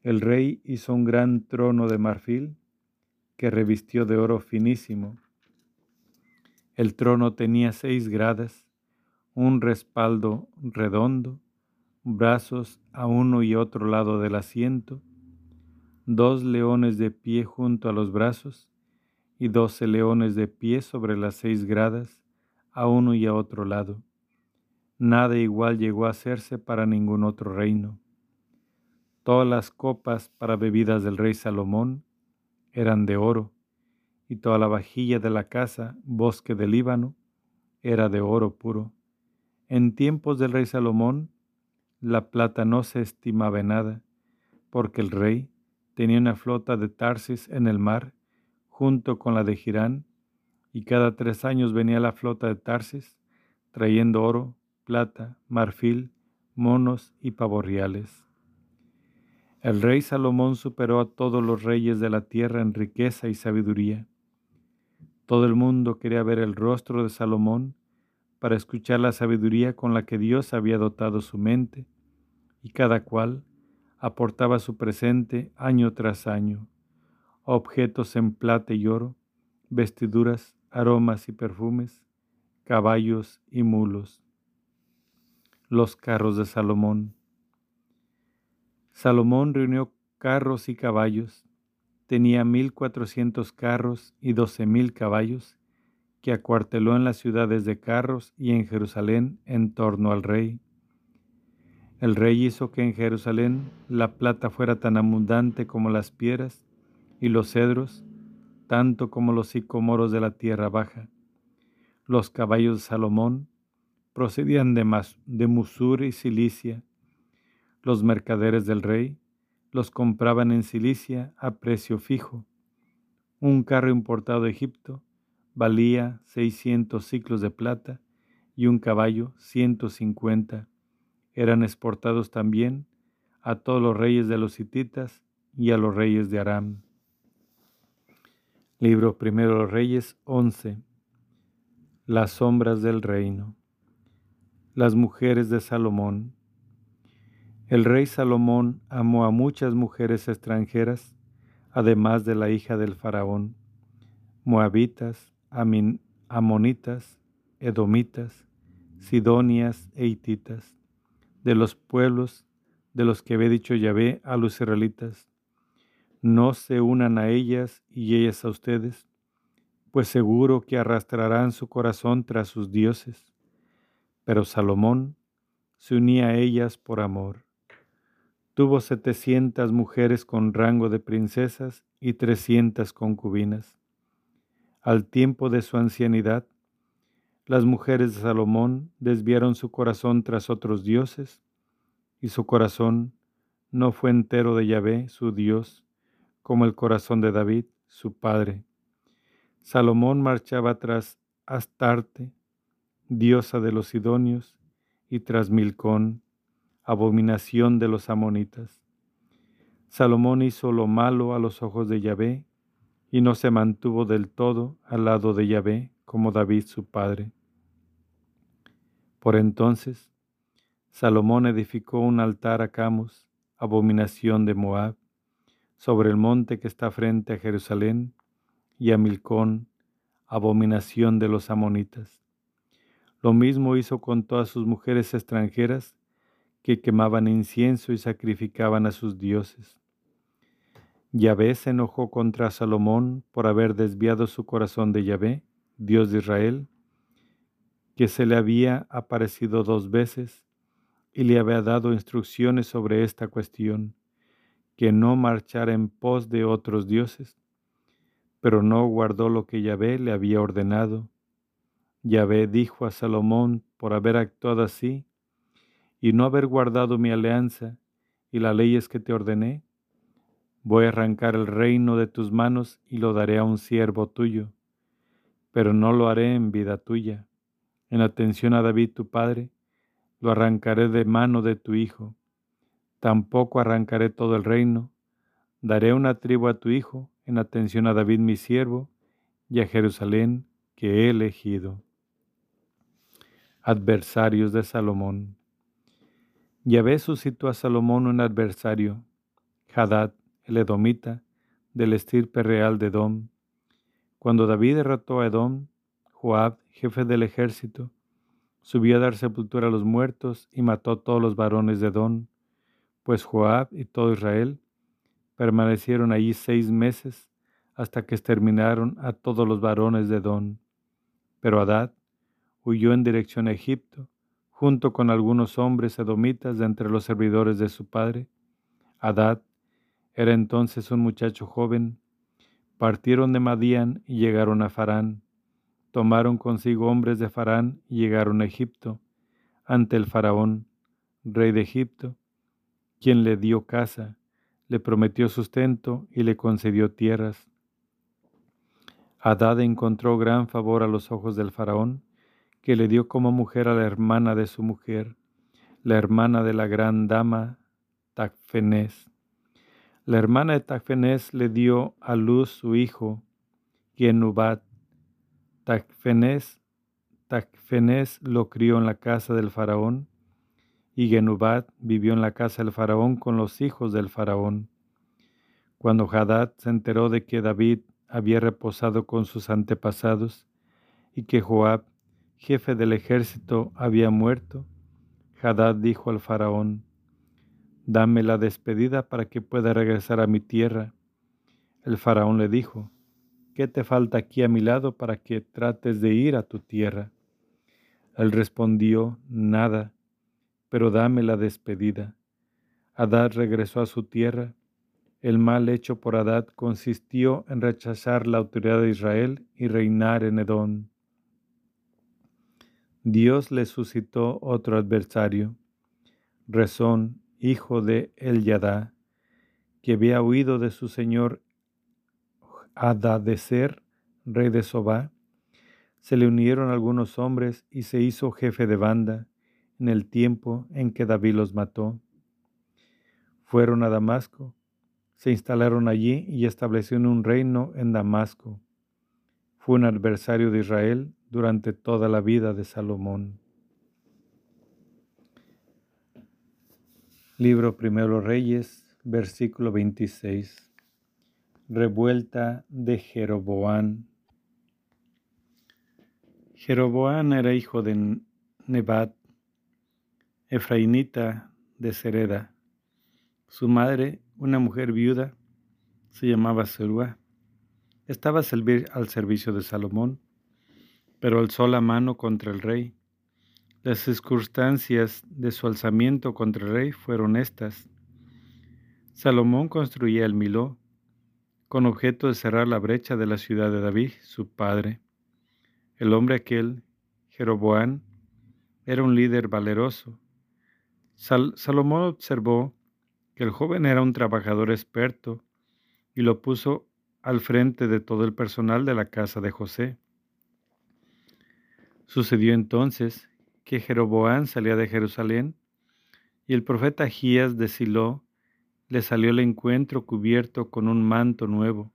El rey hizo un gran trono de marfil que revistió de oro finísimo. El trono tenía seis gradas un respaldo redondo, brazos a uno y otro lado del asiento, dos leones de pie junto a los brazos y doce leones de pie sobre las seis gradas a uno y a otro lado. Nada igual llegó a hacerse para ningún otro reino. Todas las copas para bebidas del rey Salomón eran de oro, y toda la vajilla de la casa, bosque del Líbano, era de oro puro. En tiempos del rey Salomón, la plata no se estimaba en nada, porque el rey tenía una flota de Tarsis en el mar, junto con la de Girán, y cada tres años venía la flota de Tarsis, trayendo oro, plata, marfil, monos y pavorreales. El rey Salomón superó a todos los reyes de la tierra en riqueza y sabiduría. Todo el mundo quería ver el rostro de Salomón, para escuchar la sabiduría con la que Dios había dotado su mente, y cada cual aportaba su presente año tras año, objetos en plata y oro, vestiduras, aromas y perfumes, caballos y mulos. Los carros de Salomón. Salomón reunió carros y caballos, tenía mil cuatrocientos carros y doce mil caballos, que acuarteló en las ciudades de carros y en Jerusalén en torno al rey. El rey hizo que en Jerusalén la plata fuera tan abundante como las piedras y los cedros, tanto como los sicomoros de la tierra baja. Los caballos de Salomón procedían de, de Musur y Cilicia. Los mercaderes del rey los compraban en Cilicia a precio fijo. Un carro importado de Egipto valía seiscientos ciclos de plata y un caballo ciento cincuenta. Eran exportados también a todos los reyes de los hititas y a los reyes de Aram. Libro primero de los Reyes 11. Las sombras del reino. Las mujeres de Salomón. El rey Salomón amó a muchas mujeres extranjeras, además de la hija del faraón, moabitas, amonitas, edomitas, sidonias e hititas, de los pueblos de los que había dicho Yahvé a los israelitas, no se unan a ellas y ellas a ustedes, pues seguro que arrastrarán su corazón tras sus dioses pero Salomón se unía a ellas por amor. Tuvo setecientas mujeres con rango de princesas y trescientas concubinas. Al tiempo de su ancianidad, las mujeres de Salomón desviaron su corazón tras otros dioses, y su corazón no fue entero de Yahvé, su Dios, como el corazón de David, su padre. Salomón marchaba tras Astarte, diosa de los Sidonios, y tras Milcón, abominación de los amonitas. Salomón hizo lo malo a los ojos de Yahvé, y no se mantuvo del todo al lado de Yahvé como David su padre. Por entonces, Salomón edificó un altar a Camus, abominación de Moab, sobre el monte que está frente a Jerusalén, y a Milcón, abominación de los amonitas. Lo mismo hizo con todas sus mujeres extranjeras que quemaban incienso y sacrificaban a sus dioses. Yahvé se enojó contra Salomón por haber desviado su corazón de Yahvé, Dios de Israel, que se le había aparecido dos veces y le había dado instrucciones sobre esta cuestión, que no marchara en pos de otros dioses, pero no guardó lo que Yahvé le había ordenado, Yahvé dijo a Salomón por haber actuado así y no haber guardado mi alianza y las leyes que te ordené, voy a arrancar el reino de tus manos y lo daré a un siervo tuyo, pero no lo haré en vida tuya. En atención a David tu padre, lo arrancaré de mano de tu hijo. Tampoco arrancaré todo el reino, daré una tribu a tu hijo en atención a David mi siervo y a Jerusalén que he elegido adversarios de Salomón. Yahvé suscitó a Salomón un adversario, Hadad, el edomita, del estirpe real de Edom. Cuando David derrotó a Edom, Joab, jefe del ejército, subió a dar sepultura a los muertos y mató a todos los varones de Edom, pues Joab y todo Israel permanecieron allí seis meses hasta que exterminaron a todos los varones de Edom. Pero Hadad, huyó en dirección a Egipto, junto con algunos hombres edomitas de entre los servidores de su padre. Adad era entonces un muchacho joven. Partieron de Madián y llegaron a Farán. Tomaron consigo hombres de Farán y llegaron a Egipto, ante el faraón, rey de Egipto, quien le dio casa, le prometió sustento y le concedió tierras. Adad encontró gran favor a los ojos del faraón que le dio como mujer a la hermana de su mujer, la hermana de la gran dama Tacfenés. La hermana de Tacfenés le dio a luz su hijo, Genubat. Tacfenés, Tacfenés lo crió en la casa del faraón, y Genubat vivió en la casa del faraón con los hijos del faraón. Cuando Hadad se enteró de que David había reposado con sus antepasados y que Joab jefe del ejército, había muerto, Hadad dijo al faraón, Dame la despedida para que pueda regresar a mi tierra. El faraón le dijo, ¿qué te falta aquí a mi lado para que trates de ir a tu tierra? Él respondió, nada, pero dame la despedida. Hadad regresó a su tierra. El mal hecho por Hadad consistió en rechazar la autoridad de Israel y reinar en Edom. Dios le suscitó otro adversario, Rezón, hijo de El que había huido de su señor Adadecer, rey de Sobá. Se le unieron algunos hombres y se hizo jefe de banda en el tiempo en que David los mató. Fueron a Damasco, se instalaron allí y establecieron un reino en Damasco. Fue un adversario de Israel durante toda la vida de Salomón. Libro Primero Reyes, versículo 26. Revuelta de Jeroboán. Jeroboán era hijo de Nebat, efrainita de Sereda. Su madre, una mujer viuda, se llamaba Serúa. Estaba al servicio de Salomón, pero alzó la mano contra el rey las circunstancias de su alzamiento contra el rey fueron estas. Salomón construía el Miló con objeto de cerrar la brecha de la ciudad de David, su padre. El hombre aquel, Jeroboán, era un líder valeroso. Salomón observó que el joven era un trabajador experto y lo puso al frente de todo el personal de la casa de José. Sucedió entonces que Jeroboán salía de Jerusalén, y el profeta Agías de Silo le salió al encuentro cubierto con un manto nuevo.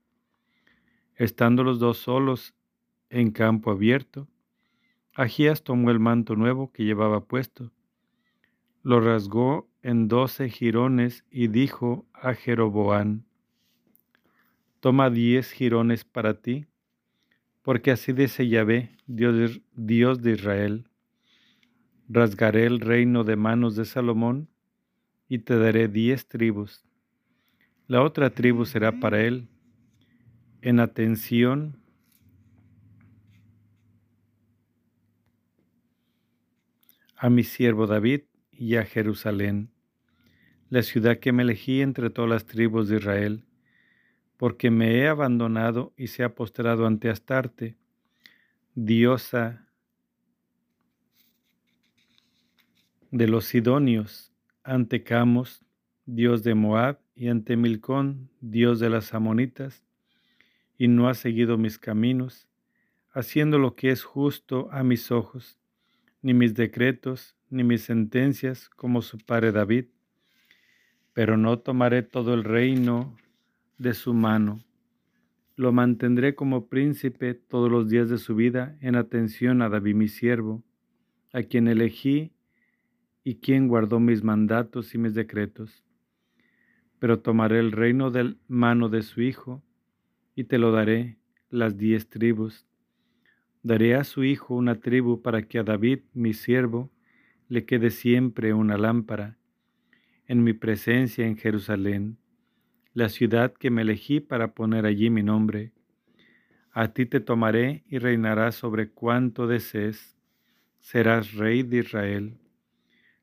Estando los dos solos en campo abierto, Agías tomó el manto nuevo que llevaba puesto, lo rasgó en doce jirones y dijo a Jeroboán, Toma diez jirones para ti, porque así dice Yahvé, Dios Dios de Israel rasgaré el reino de manos de Salomón y te daré diez tribus. La otra tribu será para él en atención a mi siervo David y a Jerusalén, la ciudad que me elegí entre todas las tribus de Israel, porque me he abandonado y se ha postrado ante Astarte, diosa de los sidonios, ante Camos, dios de Moab, y ante Milcón, dios de las amonitas, y no ha seguido mis caminos, haciendo lo que es justo a mis ojos, ni mis decretos, ni mis sentencias, como su padre David. Pero no tomaré todo el reino de su mano. Lo mantendré como príncipe todos los días de su vida en atención a David mi siervo, a quien elegí y quien guardó mis mandatos y mis decretos. Pero tomaré el reino de mano de su hijo, y te lo daré, las diez tribus. Daré a su hijo una tribu para que a David, mi siervo, le quede siempre una lámpara, en mi presencia en Jerusalén, la ciudad que me elegí para poner allí mi nombre. A ti te tomaré y reinarás sobre cuanto desees, serás rey de Israel.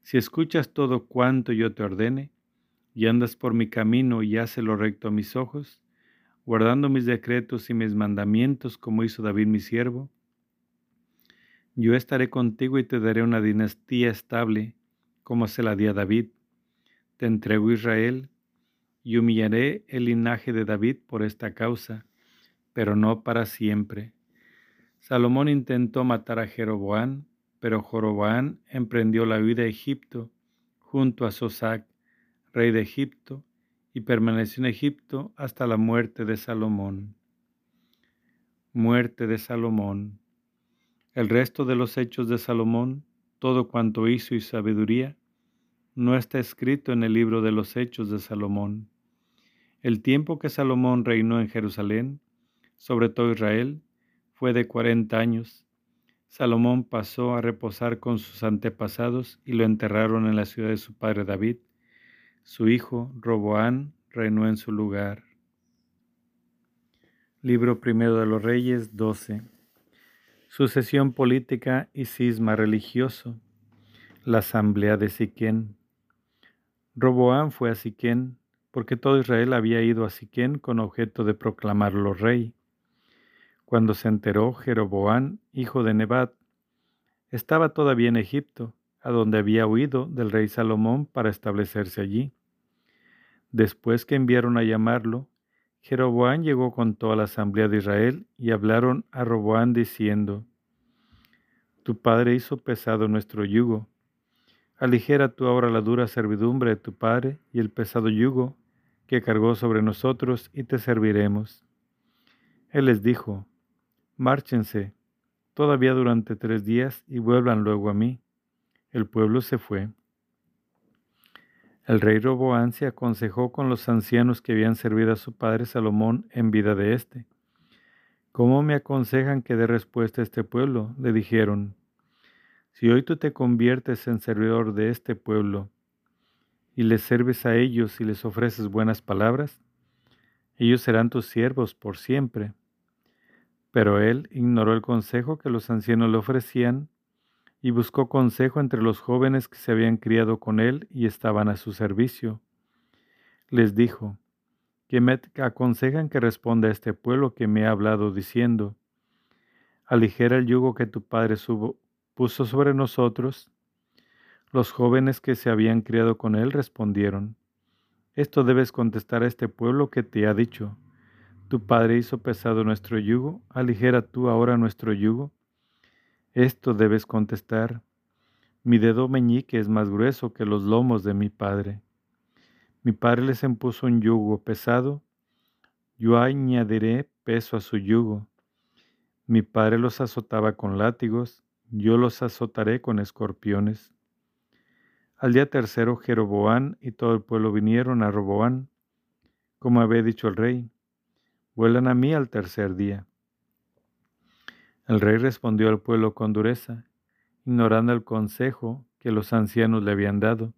Si escuchas todo cuanto yo te ordene, y andas por mi camino y haces lo recto a mis ojos, guardando mis decretos y mis mandamientos como hizo David mi siervo, yo estaré contigo y te daré una dinastía estable como se la di a David. Te entrego Israel y humillaré el linaje de David por esta causa, pero no para siempre. Salomón intentó matar a Jeroboán, pero Joroboán emprendió la huida a Egipto junto a Sosac, rey de Egipto, y permaneció en Egipto hasta la muerte de Salomón. Muerte de Salomón. El resto de los hechos de Salomón, todo cuanto hizo y sabiduría, no está escrito en el libro de los hechos de Salomón. El tiempo que Salomón reinó en Jerusalén, sobre todo Israel, fue de cuarenta años, Salomón pasó a reposar con sus antepasados y lo enterraron en la ciudad de su padre David. Su hijo Roboán reinó en su lugar. Libro primero de los Reyes 12. Sucesión política y cisma religioso. La asamblea de Siquén. Roboán fue a Siquén porque todo Israel había ido a Siquén con objeto de proclamarlo rey. Cuando se enteró Jeroboán, hijo de Nebat, estaba todavía en Egipto, a donde había huido del rey Salomón para establecerse allí. Después que enviaron a llamarlo, Jeroboán llegó con toda la asamblea de Israel y hablaron a Roboán diciendo, Tu padre hizo pesado nuestro yugo. Aligera tú ahora la dura servidumbre de tu padre y el pesado yugo que cargó sobre nosotros y te serviremos. Él les dijo, Márchense todavía durante tres días y vuelvan luego a mí. El pueblo se fue. El rey Roboán se aconsejó con los ancianos que habían servido a su padre Salomón en vida de éste. ¿Cómo me aconsejan que dé respuesta a este pueblo? le dijeron. Si hoy tú te conviertes en servidor de este pueblo y les sirves a ellos y les ofreces buenas palabras, ellos serán tus siervos por siempre. Pero él ignoró el consejo que los ancianos le ofrecían y buscó consejo entre los jóvenes que se habían criado con él y estaban a su servicio. Les dijo, que me aconsejan que responda a este pueblo que me ha hablado diciendo, aligera el yugo que tu padre puso sobre nosotros. Los jóvenes que se habían criado con él respondieron, esto debes contestar a este pueblo que te ha dicho, tu padre hizo pesado nuestro yugo, aligera tú ahora nuestro yugo. Esto debes contestar. Mi dedo meñique es más grueso que los lomos de mi padre. Mi padre les impuso un yugo pesado, yo añadiré peso a su yugo. Mi padre los azotaba con látigos, yo los azotaré con escorpiones. Al día tercero Jeroboán y todo el pueblo vinieron a Roboán, como había dicho el rey, vuelan a mí al tercer día. El rey respondió al pueblo con dureza, ignorando el consejo que los ancianos le habían dado,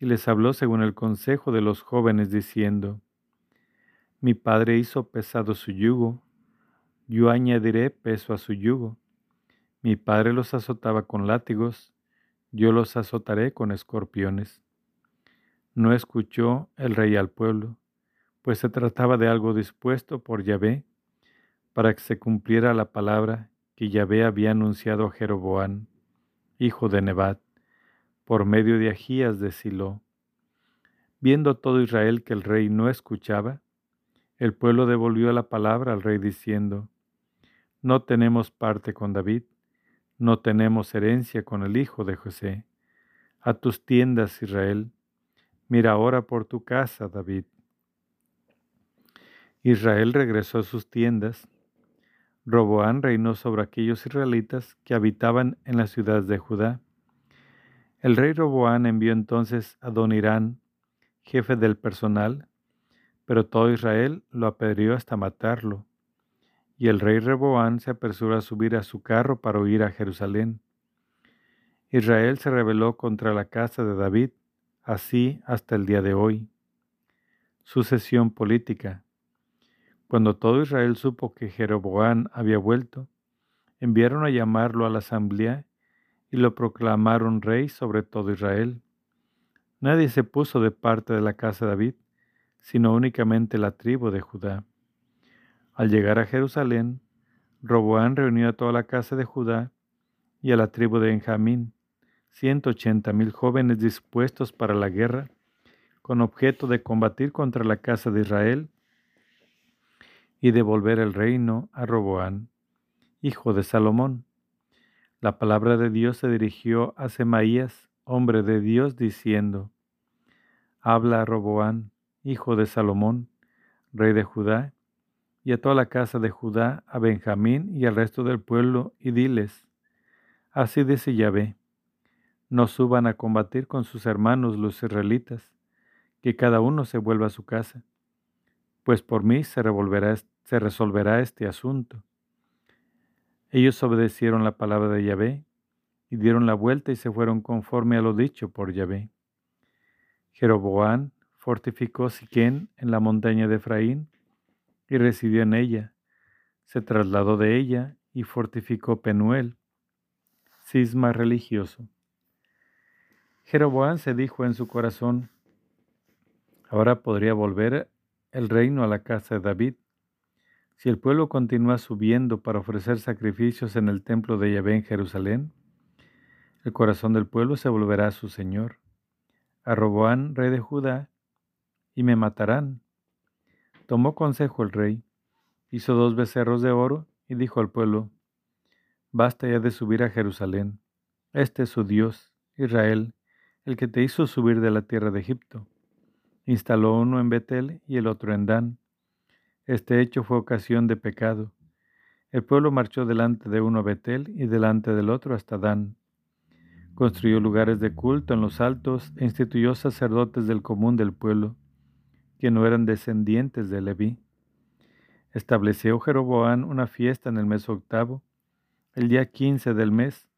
y les habló según el consejo de los jóvenes, diciendo, Mi padre hizo pesado su yugo, yo añadiré peso a su yugo. Mi padre los azotaba con látigos, yo los azotaré con escorpiones. No escuchó el rey al pueblo, pues se trataba de algo dispuesto por Yahvé para que se cumpliera la palabra que Yahvé había anunciado a Jeroboán, hijo de Nebat, por medio de Agías de Silo. Viendo todo Israel que el rey no escuchaba, el pueblo devolvió la palabra al rey diciendo, No tenemos parte con David, no tenemos herencia con el hijo de José. A tus tiendas, Israel, mira ahora por tu casa, David. Israel regresó a sus tiendas Roboán reinó sobre aquellos israelitas que habitaban en las ciudades de Judá. El rey Roboán envió entonces a Don Irán, jefe del personal, pero todo Israel lo apedreó hasta matarlo. Y el rey Roboán se apresuró a subir a su carro para huir a Jerusalén. Israel se rebeló contra la casa de David, así hasta el día de hoy. Sucesión política. Cuando todo Israel supo que Jeroboán había vuelto, enviaron a llamarlo a la asamblea y lo proclamaron rey sobre todo Israel. Nadie se puso de parte de la casa de David, sino únicamente la tribu de Judá. Al llegar a Jerusalén, Roboán reunió a toda la casa de Judá y a la tribu de Benjamín, ciento ochenta mil jóvenes dispuestos para la guerra, con objeto de combatir contra la casa de Israel y devolver el reino a Roboán, hijo de Salomón. La palabra de Dios se dirigió a Semaías, hombre de Dios, diciendo, Habla a Roboán, hijo de Salomón, rey de Judá, y a toda la casa de Judá, a Benjamín y al resto del pueblo, y diles, Así dice Yahvé, no suban a combatir con sus hermanos los israelitas, que cada uno se vuelva a su casa pues por mí se, se resolverá este asunto. Ellos obedecieron la palabra de Yahvé y dieron la vuelta y se fueron conforme a lo dicho por Yahvé. Jeroboán fortificó Siquén en la montaña de Efraín y residió en ella. Se trasladó de ella y fortificó Penuel, cisma religioso. Jeroboán se dijo en su corazón, ahora podría volver el reino a la casa de David. Si el pueblo continúa subiendo para ofrecer sacrificios en el templo de Yahvé en Jerusalén, el corazón del pueblo se volverá a su Señor, a Roboán, rey de Judá, y me matarán. Tomó consejo el rey, hizo dos becerros de oro y dijo al pueblo, Basta ya de subir a Jerusalén. Este es su Dios, Israel, el que te hizo subir de la tierra de Egipto. Instaló uno en Betel y el otro en Dan. Este hecho fue ocasión de pecado. El pueblo marchó delante de uno a Betel y delante del otro hasta Dan. Construyó lugares de culto en los altos e instituyó sacerdotes del común del pueblo, que no eran descendientes de Leví. Estableció Jeroboán una fiesta en el mes octavo, el día quince del mes,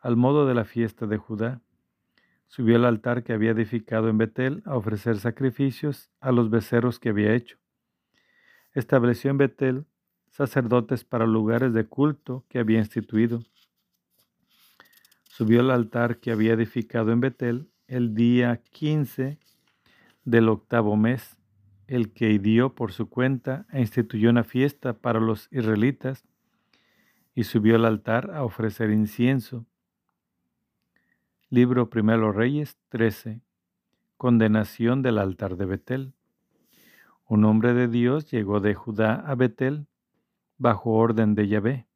al modo de la fiesta de Judá subió al altar que había edificado en Betel a ofrecer sacrificios a los becerros que había hecho. Estableció en Betel sacerdotes para lugares de culto que había instituido. Subió al altar que había edificado en Betel el día quince del octavo mes, el que dio por su cuenta e instituyó una fiesta para los israelitas, y subió al altar a ofrecer incienso Libro Primero Reyes 13. Condenación del altar de Betel. Un hombre de Dios llegó de Judá a Betel bajo orden de Yahvé.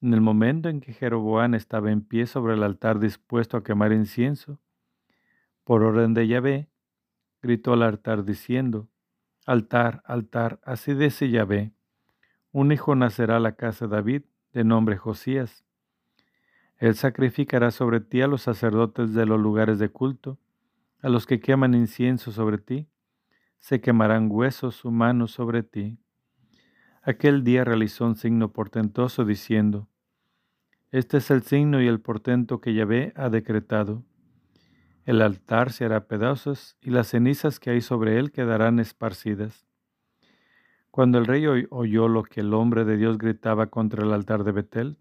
En el momento en que Jeroboán estaba en pie sobre el altar dispuesto a quemar incienso, por orden de Yahvé, gritó al altar diciendo, Altar, altar, así dice Yahvé, un hijo nacerá a la casa de David, de nombre Josías él sacrificará sobre ti a los sacerdotes de los lugares de culto, a los que queman incienso sobre ti, se quemarán huesos humanos sobre ti. Aquel día realizó un signo portentoso diciendo, Este es el signo y el portento que Yahvé ha decretado. El altar se hará pedazos y las cenizas que hay sobre él quedarán esparcidas. Cuando el rey oyó lo que el hombre de Dios gritaba contra el altar de Betel,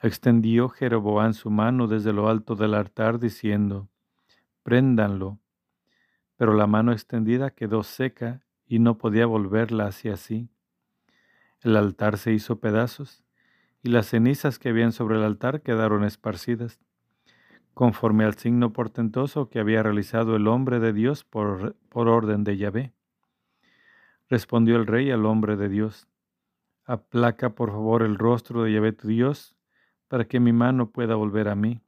Extendió Jeroboán su mano desde lo alto del altar, diciendo, Préndanlo. Pero la mano extendida quedó seca y no podía volverla hacia sí. El altar se hizo pedazos, y las cenizas que habían sobre el altar quedaron esparcidas, conforme al signo portentoso que había realizado el hombre de Dios por, por orden de Yahvé. Respondió el rey al hombre de Dios, Aplaca por favor el rostro de Yahvé tu Dios, para que mi mano pueda volver a mí.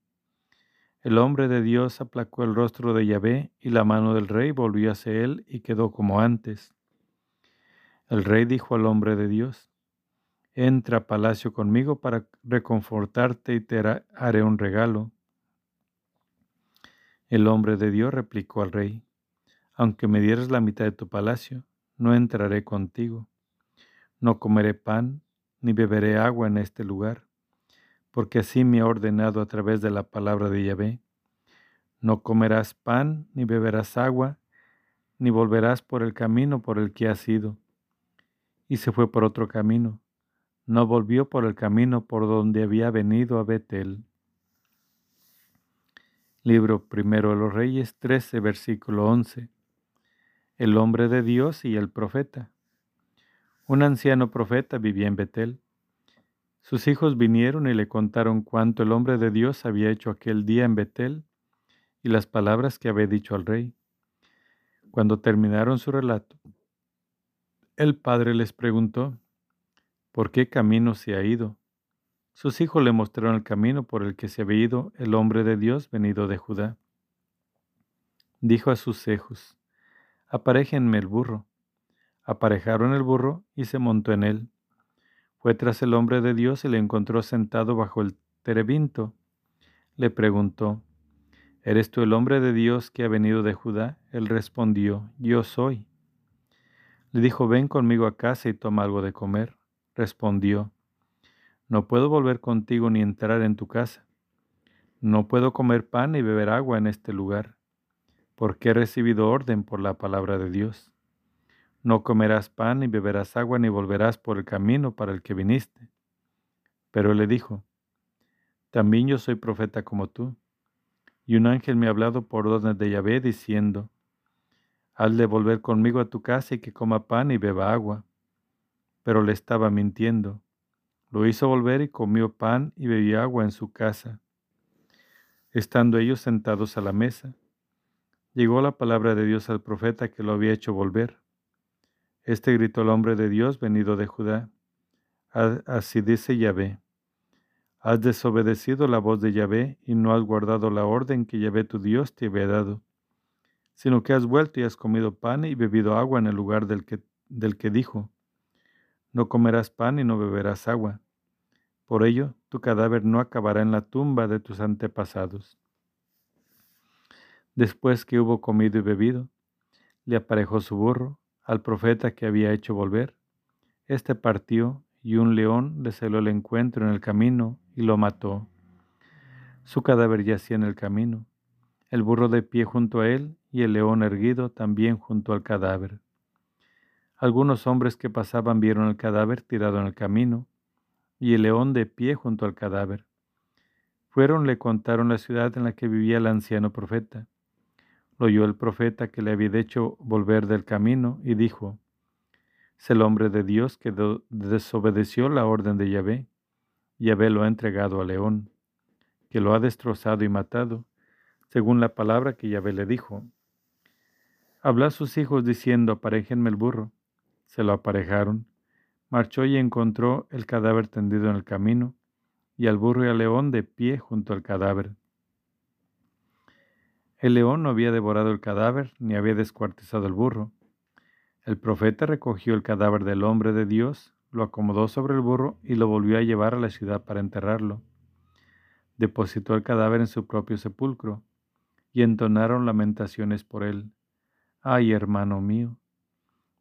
El hombre de Dios aplacó el rostro de Yahvé y la mano del rey volvió hacia él y quedó como antes. El rey dijo al hombre de Dios, entra a palacio conmigo para reconfortarte y te haré un regalo. El hombre de Dios replicó al rey, aunque me dieras la mitad de tu palacio, no entraré contigo. No comeré pan ni beberé agua en este lugar porque así me ha ordenado a través de la palabra de Yahvé. No comerás pan, ni beberás agua, ni volverás por el camino por el que has ido. Y se fue por otro camino. No volvió por el camino por donde había venido a Betel. Libro primero de los Reyes 13, versículo 11. El hombre de Dios y el profeta. Un anciano profeta vivía en Betel sus hijos vinieron y le contaron cuánto el hombre de Dios había hecho aquel día en Betel y las palabras que había dicho al rey. Cuando terminaron su relato, el padre les preguntó, ¿por qué camino se ha ido? Sus hijos le mostraron el camino por el que se había ido el hombre de Dios venido de Judá. Dijo a sus hijos, aparéjenme el burro. Aparejaron el burro y se montó en él. Fue tras el hombre de Dios y le encontró sentado bajo el terebinto. Le preguntó, ¿Eres tú el hombre de Dios que ha venido de Judá? Él respondió, Yo soy. Le dijo, ven conmigo a casa y toma algo de comer. Respondió, No puedo volver contigo ni entrar en tu casa. No puedo comer pan ni beber agua en este lugar, porque he recibido orden por la palabra de Dios. No comerás pan, ni beberás agua, ni volverás por el camino para el que viniste. Pero él le dijo, También yo soy profeta como tú. Y un ángel me ha hablado por orden de Yahvé, diciendo, Haz de volver conmigo a tu casa y que coma pan y beba agua. Pero le estaba mintiendo. Lo hizo volver y comió pan y bebió agua en su casa. Estando ellos sentados a la mesa, llegó la palabra de Dios al profeta que lo había hecho volver. Este gritó el hombre de Dios venido de Judá. Así dice Yahvé. Has desobedecido la voz de Yahvé y no has guardado la orden que Yahvé tu Dios te había dado. sino que has vuelto y has comido pan y bebido agua en el lugar del que, del que dijo, no comerás pan y no beberás agua. Por ello, tu cadáver no acabará en la tumba de tus antepasados. Después que hubo comido y bebido, le aparejó su burro al profeta que había hecho volver. Este partió y un león le celó el encuentro en el camino y lo mató. Su cadáver yacía en el camino, el burro de pie junto a él y el león erguido también junto al cadáver. Algunos hombres que pasaban vieron el cadáver tirado en el camino y el león de pie junto al cadáver. Fueron, le contaron la ciudad en la que vivía el anciano profeta. Lo oyó el profeta que le había hecho volver del camino y dijo, es el hombre de Dios que desobedeció la orden de Yahvé. Yahvé lo ha entregado al león, que lo ha destrozado y matado, según la palabra que Yahvé le dijo. Habló a sus hijos diciendo, aparejenme el burro. Se lo aparejaron. Marchó y encontró el cadáver tendido en el camino, y al burro y al león de pie junto al cadáver. El león no había devorado el cadáver, ni había descuartizado el burro. El profeta recogió el cadáver del hombre de Dios, lo acomodó sobre el burro y lo volvió a llevar a la ciudad para enterrarlo. Depositó el cadáver en su propio sepulcro, y entonaron lamentaciones por él. Ay, hermano mío.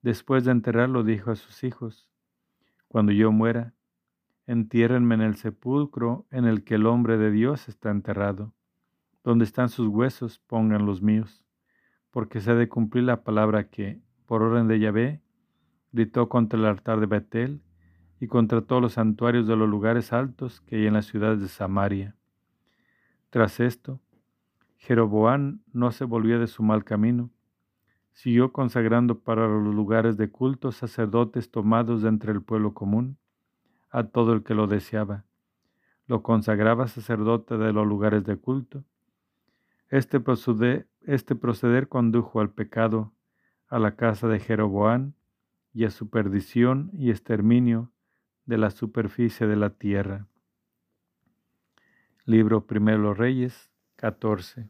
Después de enterrarlo dijo a sus hijos, Cuando yo muera, entiérrenme en el sepulcro en el que el hombre de Dios está enterrado. Donde están sus huesos, pongan los míos, porque se ha de cumplir la palabra que, por orden de Yahvé, gritó contra el altar de Betel y contra todos los santuarios de los lugares altos que hay en las ciudades de Samaria. Tras esto, Jeroboán no se volvió de su mal camino, siguió consagrando para los lugares de culto sacerdotes tomados de entre el pueblo común, a todo el que lo deseaba. Lo consagraba sacerdote de los lugares de culto. Este proceder, este proceder condujo al pecado, a la casa de Jeroboán y a su perdición y exterminio de la superficie de la tierra. Libro Primero Reyes 14.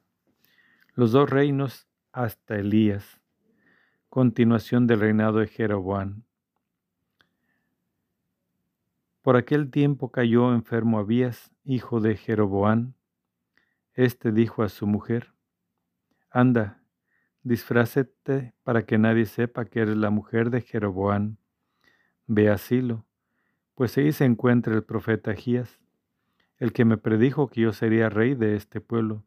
Los dos reinos hasta Elías. Continuación del reinado de Jeroboán. Por aquel tiempo cayó enfermo Abías, hijo de Jeroboán. Este dijo a su mujer, Anda, disfrácete para que nadie sepa que eres la mujer de Jeroboán. Ve a Silo, pues ahí se encuentra el profeta Agías, el que me predijo que yo sería rey de este pueblo.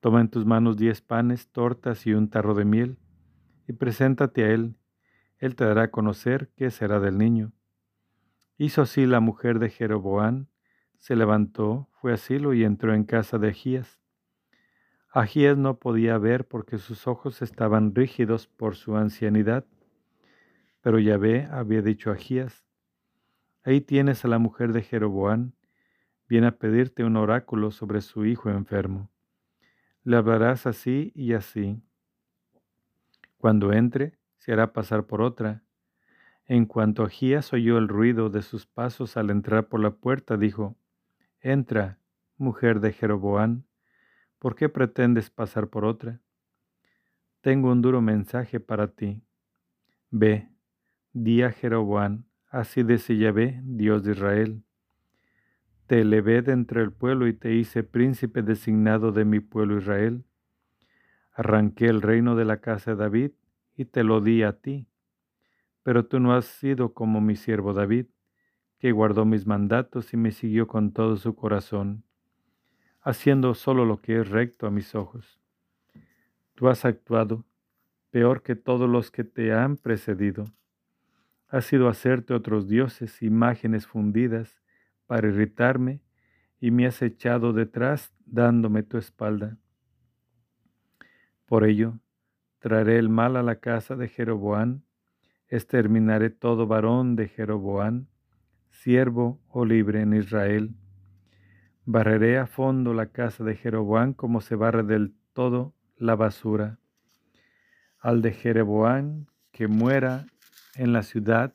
Toma en tus manos diez panes, tortas y un tarro de miel y preséntate a él. Él te dará a conocer qué será del niño. Hizo así la mujer de Jeroboán, se levantó, fue a Silo y entró en casa de Agías. Agías no podía ver porque sus ojos estaban rígidos por su ancianidad. Pero Yahvé había dicho a Agías, Ahí tienes a la mujer de Jeroboán, viene a pedirte un oráculo sobre su hijo enfermo. Le hablarás así y así, cuando entre, se hará pasar por otra. En cuanto Agías oyó el ruido de sus pasos al entrar por la puerta, dijo, Entra, mujer de Jeroboán, ¿por qué pretendes pasar por otra? Tengo un duro mensaje para ti. Ve, di a Jeroboán, así dice Yahvé, Dios de Israel. Te elevé de entre el pueblo y te hice príncipe designado de mi pueblo Israel Arranqué el reino de la casa de David y te lo di a ti. Pero tú no has sido como mi siervo David, que guardó mis mandatos y me siguió con todo su corazón, haciendo solo lo que es recto a mis ojos. Tú has actuado peor que todos los que te han precedido. Has sido hacerte otros dioses, imágenes fundidas, para irritarme, y me has echado detrás dándome tu espalda. Por ello, traeré el mal a la casa de Jeroboán, exterminaré todo varón de Jeroboán, siervo o libre en Israel. Barreré a fondo la casa de Jeroboán como se barre del todo la basura. Al de Jeroboán que muera en la ciudad,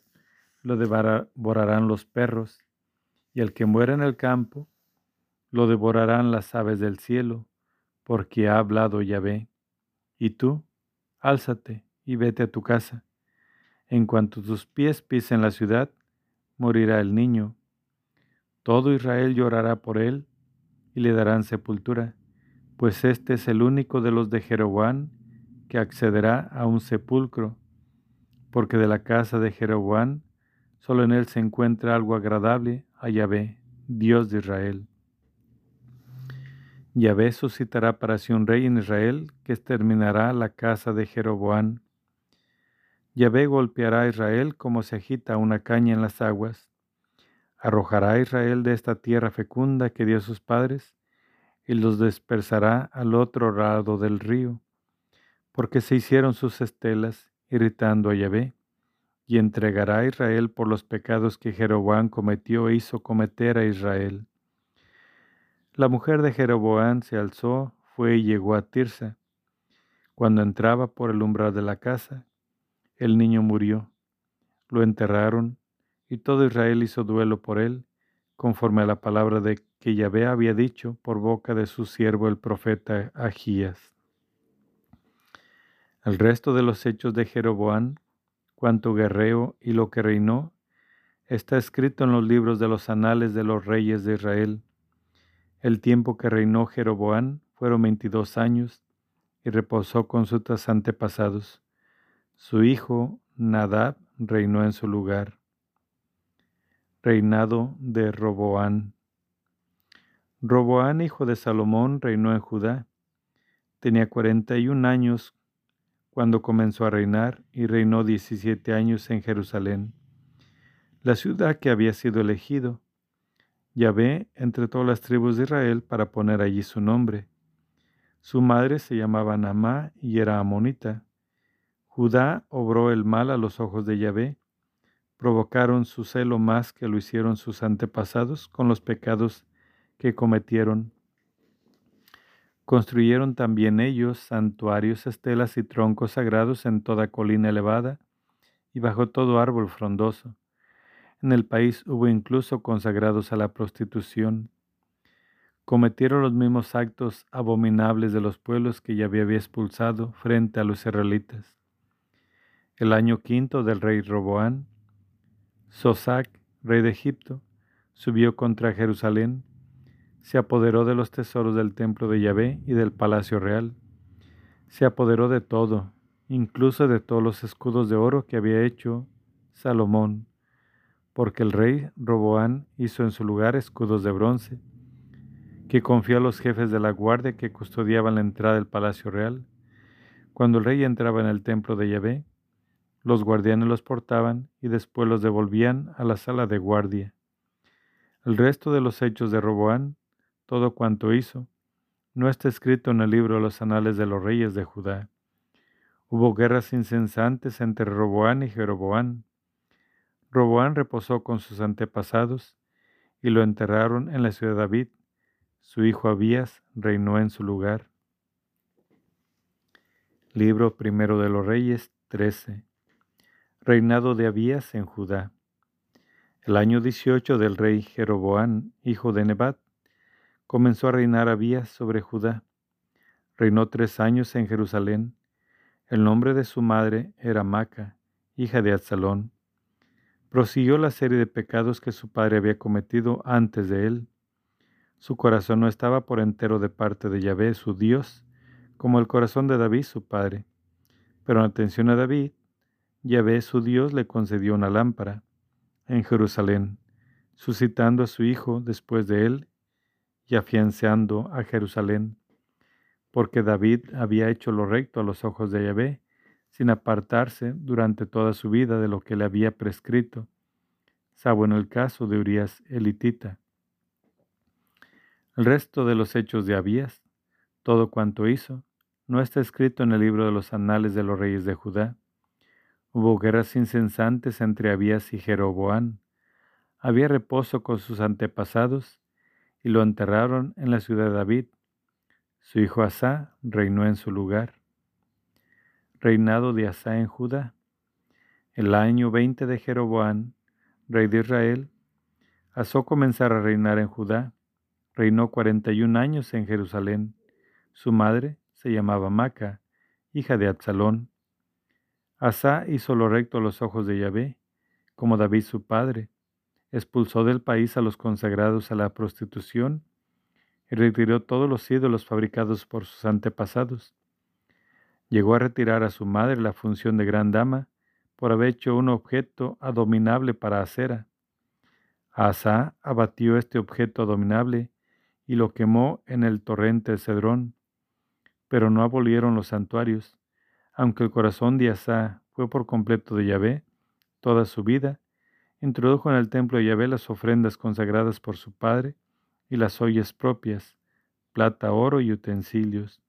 lo devorarán los perros, y al que muera en el campo, lo devorarán las aves del cielo, porque ha hablado Yahvé Y tú, álzate y vete a tu casa. En cuanto tus pies pisen la ciudad, morirá el niño. Todo Israel llorará por él y le darán sepultura, pues este es el único de los de Jeroboam que accederá a un sepulcro, porque de la casa de Jeroboam solo en él se encuentra algo agradable a Yahvé, Dios de Israel. Yahvé suscitará para sí un rey en Israel que exterminará la casa de Jeroboam. Yahvé golpeará a Israel como se agita una caña en las aguas. Arrojará a Israel de esta tierra fecunda que dio a sus padres y los dispersará al otro lado del río, porque se hicieron sus estelas, irritando a Yahvé, y entregará a Israel por los pecados que Jeroboam cometió e hizo cometer a Israel. La mujer de Jeroboam se alzó, fue y llegó a Tirsa. Cuando entraba por el umbral de la casa, el niño murió. Lo enterraron, y todo Israel hizo duelo por él, conforme a la palabra de que Yahvé había dicho por boca de su siervo el profeta Agías. El resto de los hechos de Jeroboam, cuanto guerreo y lo que reinó, está escrito en los libros de los anales de los reyes de Israel. El tiempo que reinó Jeroboam fueron veintidós años y reposó con sus antepasados. Su hijo Nadab reinó en su lugar. Reinado de Roboán. Roboán, hijo de Salomón, reinó en Judá. Tenía cuarenta y un años cuando comenzó a reinar y reinó diecisiete años en Jerusalén, la ciudad que había sido elegido Yahvé entre todas las tribus de Israel para poner allí su nombre. Su madre se llamaba Namá y era amonita. Judá obró el mal a los ojos de Yahvé. Provocaron su celo más que lo hicieron sus antepasados con los pecados que cometieron. Construyeron también ellos santuarios, estelas y troncos sagrados en toda colina elevada y bajo todo árbol frondoso en el país hubo incluso consagrados a la prostitución. Cometieron los mismos actos abominables de los pueblos que ya había expulsado frente a los israelitas. El año quinto del rey Roboán, Sosac, rey de Egipto, subió contra Jerusalén, se apoderó de los tesoros del templo de Yahvé y del palacio real. Se apoderó de todo, incluso de todos los escudos de oro que había hecho Salomón porque el rey Roboán hizo en su lugar escudos de bronce, que confió a los jefes de la guardia que custodiaban la entrada del palacio real. Cuando el rey entraba en el templo de Yahvé, los guardianes los portaban y después los devolvían a la sala de guardia. El resto de los hechos de Roboán, todo cuanto hizo, no está escrito en el libro de los anales de los reyes de Judá. Hubo guerras incesantes entre Roboán y Jeroboán, Roboán reposó con sus antepasados y lo enterraron en la ciudad de David. Su hijo Abías reinó en su lugar. Libro primero de los Reyes 13. Reinado de Abías en Judá. El año 18 del rey Jeroboán, hijo de Nebat, comenzó a reinar Abías sobre Judá. Reinó tres años en Jerusalén. El nombre de su madre era Maca, hija de Absalón prosiguió la serie de pecados que su padre había cometido antes de él. Su corazón no estaba por entero de parte de Yahvé, su Dios, como el corazón de David, su padre. Pero en atención a David, Yahvé, su Dios, le concedió una lámpara en Jerusalén, suscitando a su hijo después de él y afianzando a Jerusalén, porque David había hecho lo recto a los ojos de Yahvé, sin apartarse durante toda su vida de lo que le había prescrito, salvo en el caso de Urias elitita. El resto de los hechos de Abías, todo cuanto hizo, no está escrito en el libro de los anales de los reyes de Judá. Hubo guerras incesantes entre Abías y Jeroboán. Había reposo con sus antepasados y lo enterraron en la ciudad de David. Su hijo Asá reinó en su lugar reinado de Asa en Judá. El año 20 de Jeroboán, rey de Israel, Asó comenzar a reinar en Judá. Reinó cuarenta y un años en Jerusalén. Su madre se llamaba Maca, hija de Absalón. Asa hizo lo recto a los ojos de Yahvé, como David su padre. Expulsó del país a los consagrados a la prostitución y retiró todos los ídolos fabricados por sus antepasados. Llegó a retirar a su madre la función de gran dama por haber hecho un objeto abominable para Acera. Asa abatió este objeto abominable y lo quemó en el torrente Cedrón. Pero no abolieron los santuarios, aunque el corazón de Asa fue por completo de Yahvé toda su vida, introdujo en el templo de Yahvé las ofrendas consagradas por su padre y las ollas propias, plata, oro y utensilios.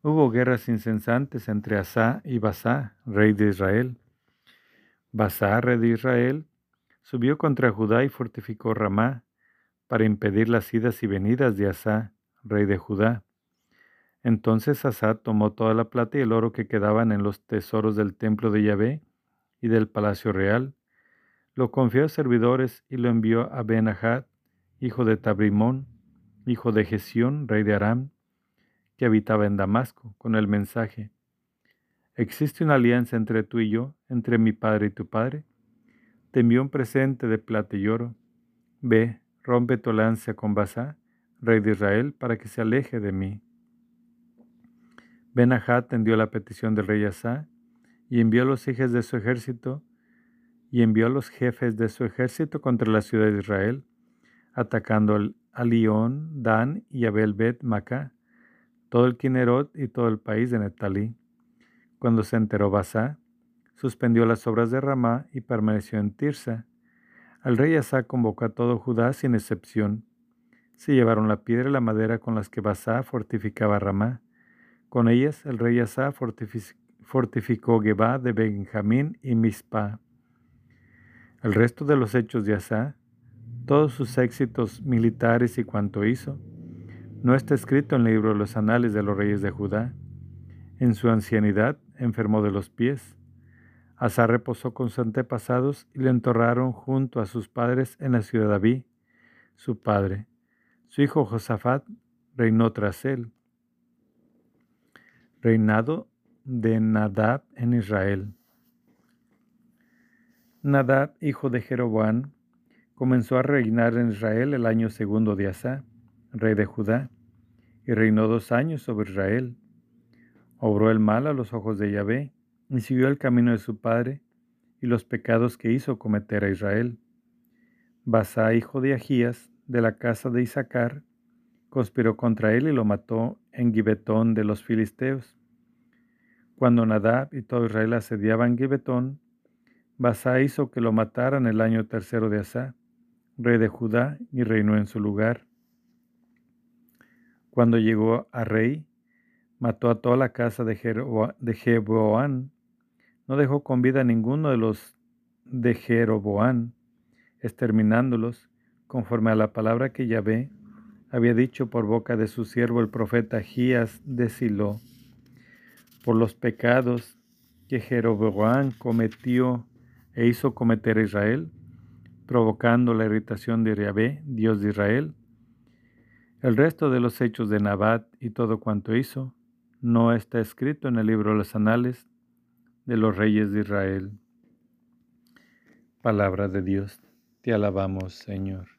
Hubo guerras incesantes entre Asa y Basá, rey de Israel. Basá, rey de Israel, subió contra Judá y fortificó Ramá, para impedir las idas y venidas de Asa, rey de Judá. Entonces Asa tomó toda la plata y el oro que quedaban en los tesoros del templo de Yahvé y del palacio real, lo confió a servidores y lo envió a ben hijo de Tabrimón, hijo de Gesión, rey de Aram, que habitaba en Damasco, con el mensaje, ¿existe una alianza entre tú y yo, entre mi padre y tu padre? Te envió un presente de plata y oro. Ve, rompe tu lanza con Basá, rey de Israel, para que se aleje de mí. Benajá atendió la petición del rey Asa y envió a los hijos de su ejército y envió a los jefes de su ejército contra la ciudad de Israel, atacando a Lión, Dan y Abel Bet Maca, todo el Kinerot y todo el país de Netalí. Cuando se enteró Basá, suspendió las obras de Ramá y permaneció en Tirsa, al rey Asa convocó a todo Judá sin excepción. Se llevaron la piedra y la madera con las que Basá fortificaba Ramá. Con ellas el rey Asa fortificó Gebá de Benjamín y Mizpah. El resto de los hechos de Asa, todos sus éxitos militares y cuanto hizo, no está escrito en el libro de los anales de los reyes de Judá. En su ancianidad enfermó de los pies Asa reposó con sus antepasados y le enterraron junto a sus padres en la ciudad de David, su padre. Su hijo Josafat reinó tras él. Reinado de Nadab en Israel. Nadab, hijo de Jeroboam, comenzó a reinar en Israel el año segundo de Asa, rey de Judá, y reinó dos años sobre Israel. Obró el mal a los ojos de Yahvé y siguió el camino de su padre y los pecados que hizo cometer a Israel. Basá, hijo de Agías, de la casa de Isaacar, conspiró contra él y lo mató en Gibetón de los filisteos. Cuando Nadab y todo Israel asediaban Gibetón, Basá hizo que lo mataran el año tercero de Asá, rey de Judá, y reinó en su lugar. Cuando llegó a rey, mató a toda la casa de Jeroboán no dejó con vida a ninguno de los de Jeroboán, exterminándolos, conforme a la palabra que Yahvé había dicho por boca de su siervo el profeta Gías de Silo, por los pecados que Jeroboán cometió e hizo cometer a Israel, provocando la irritación de Yahvé, Dios de Israel. El resto de los hechos de Nabat y todo cuanto hizo no está escrito en el libro de los anales de los reyes de Israel. Palabra de Dios, te alabamos Señor.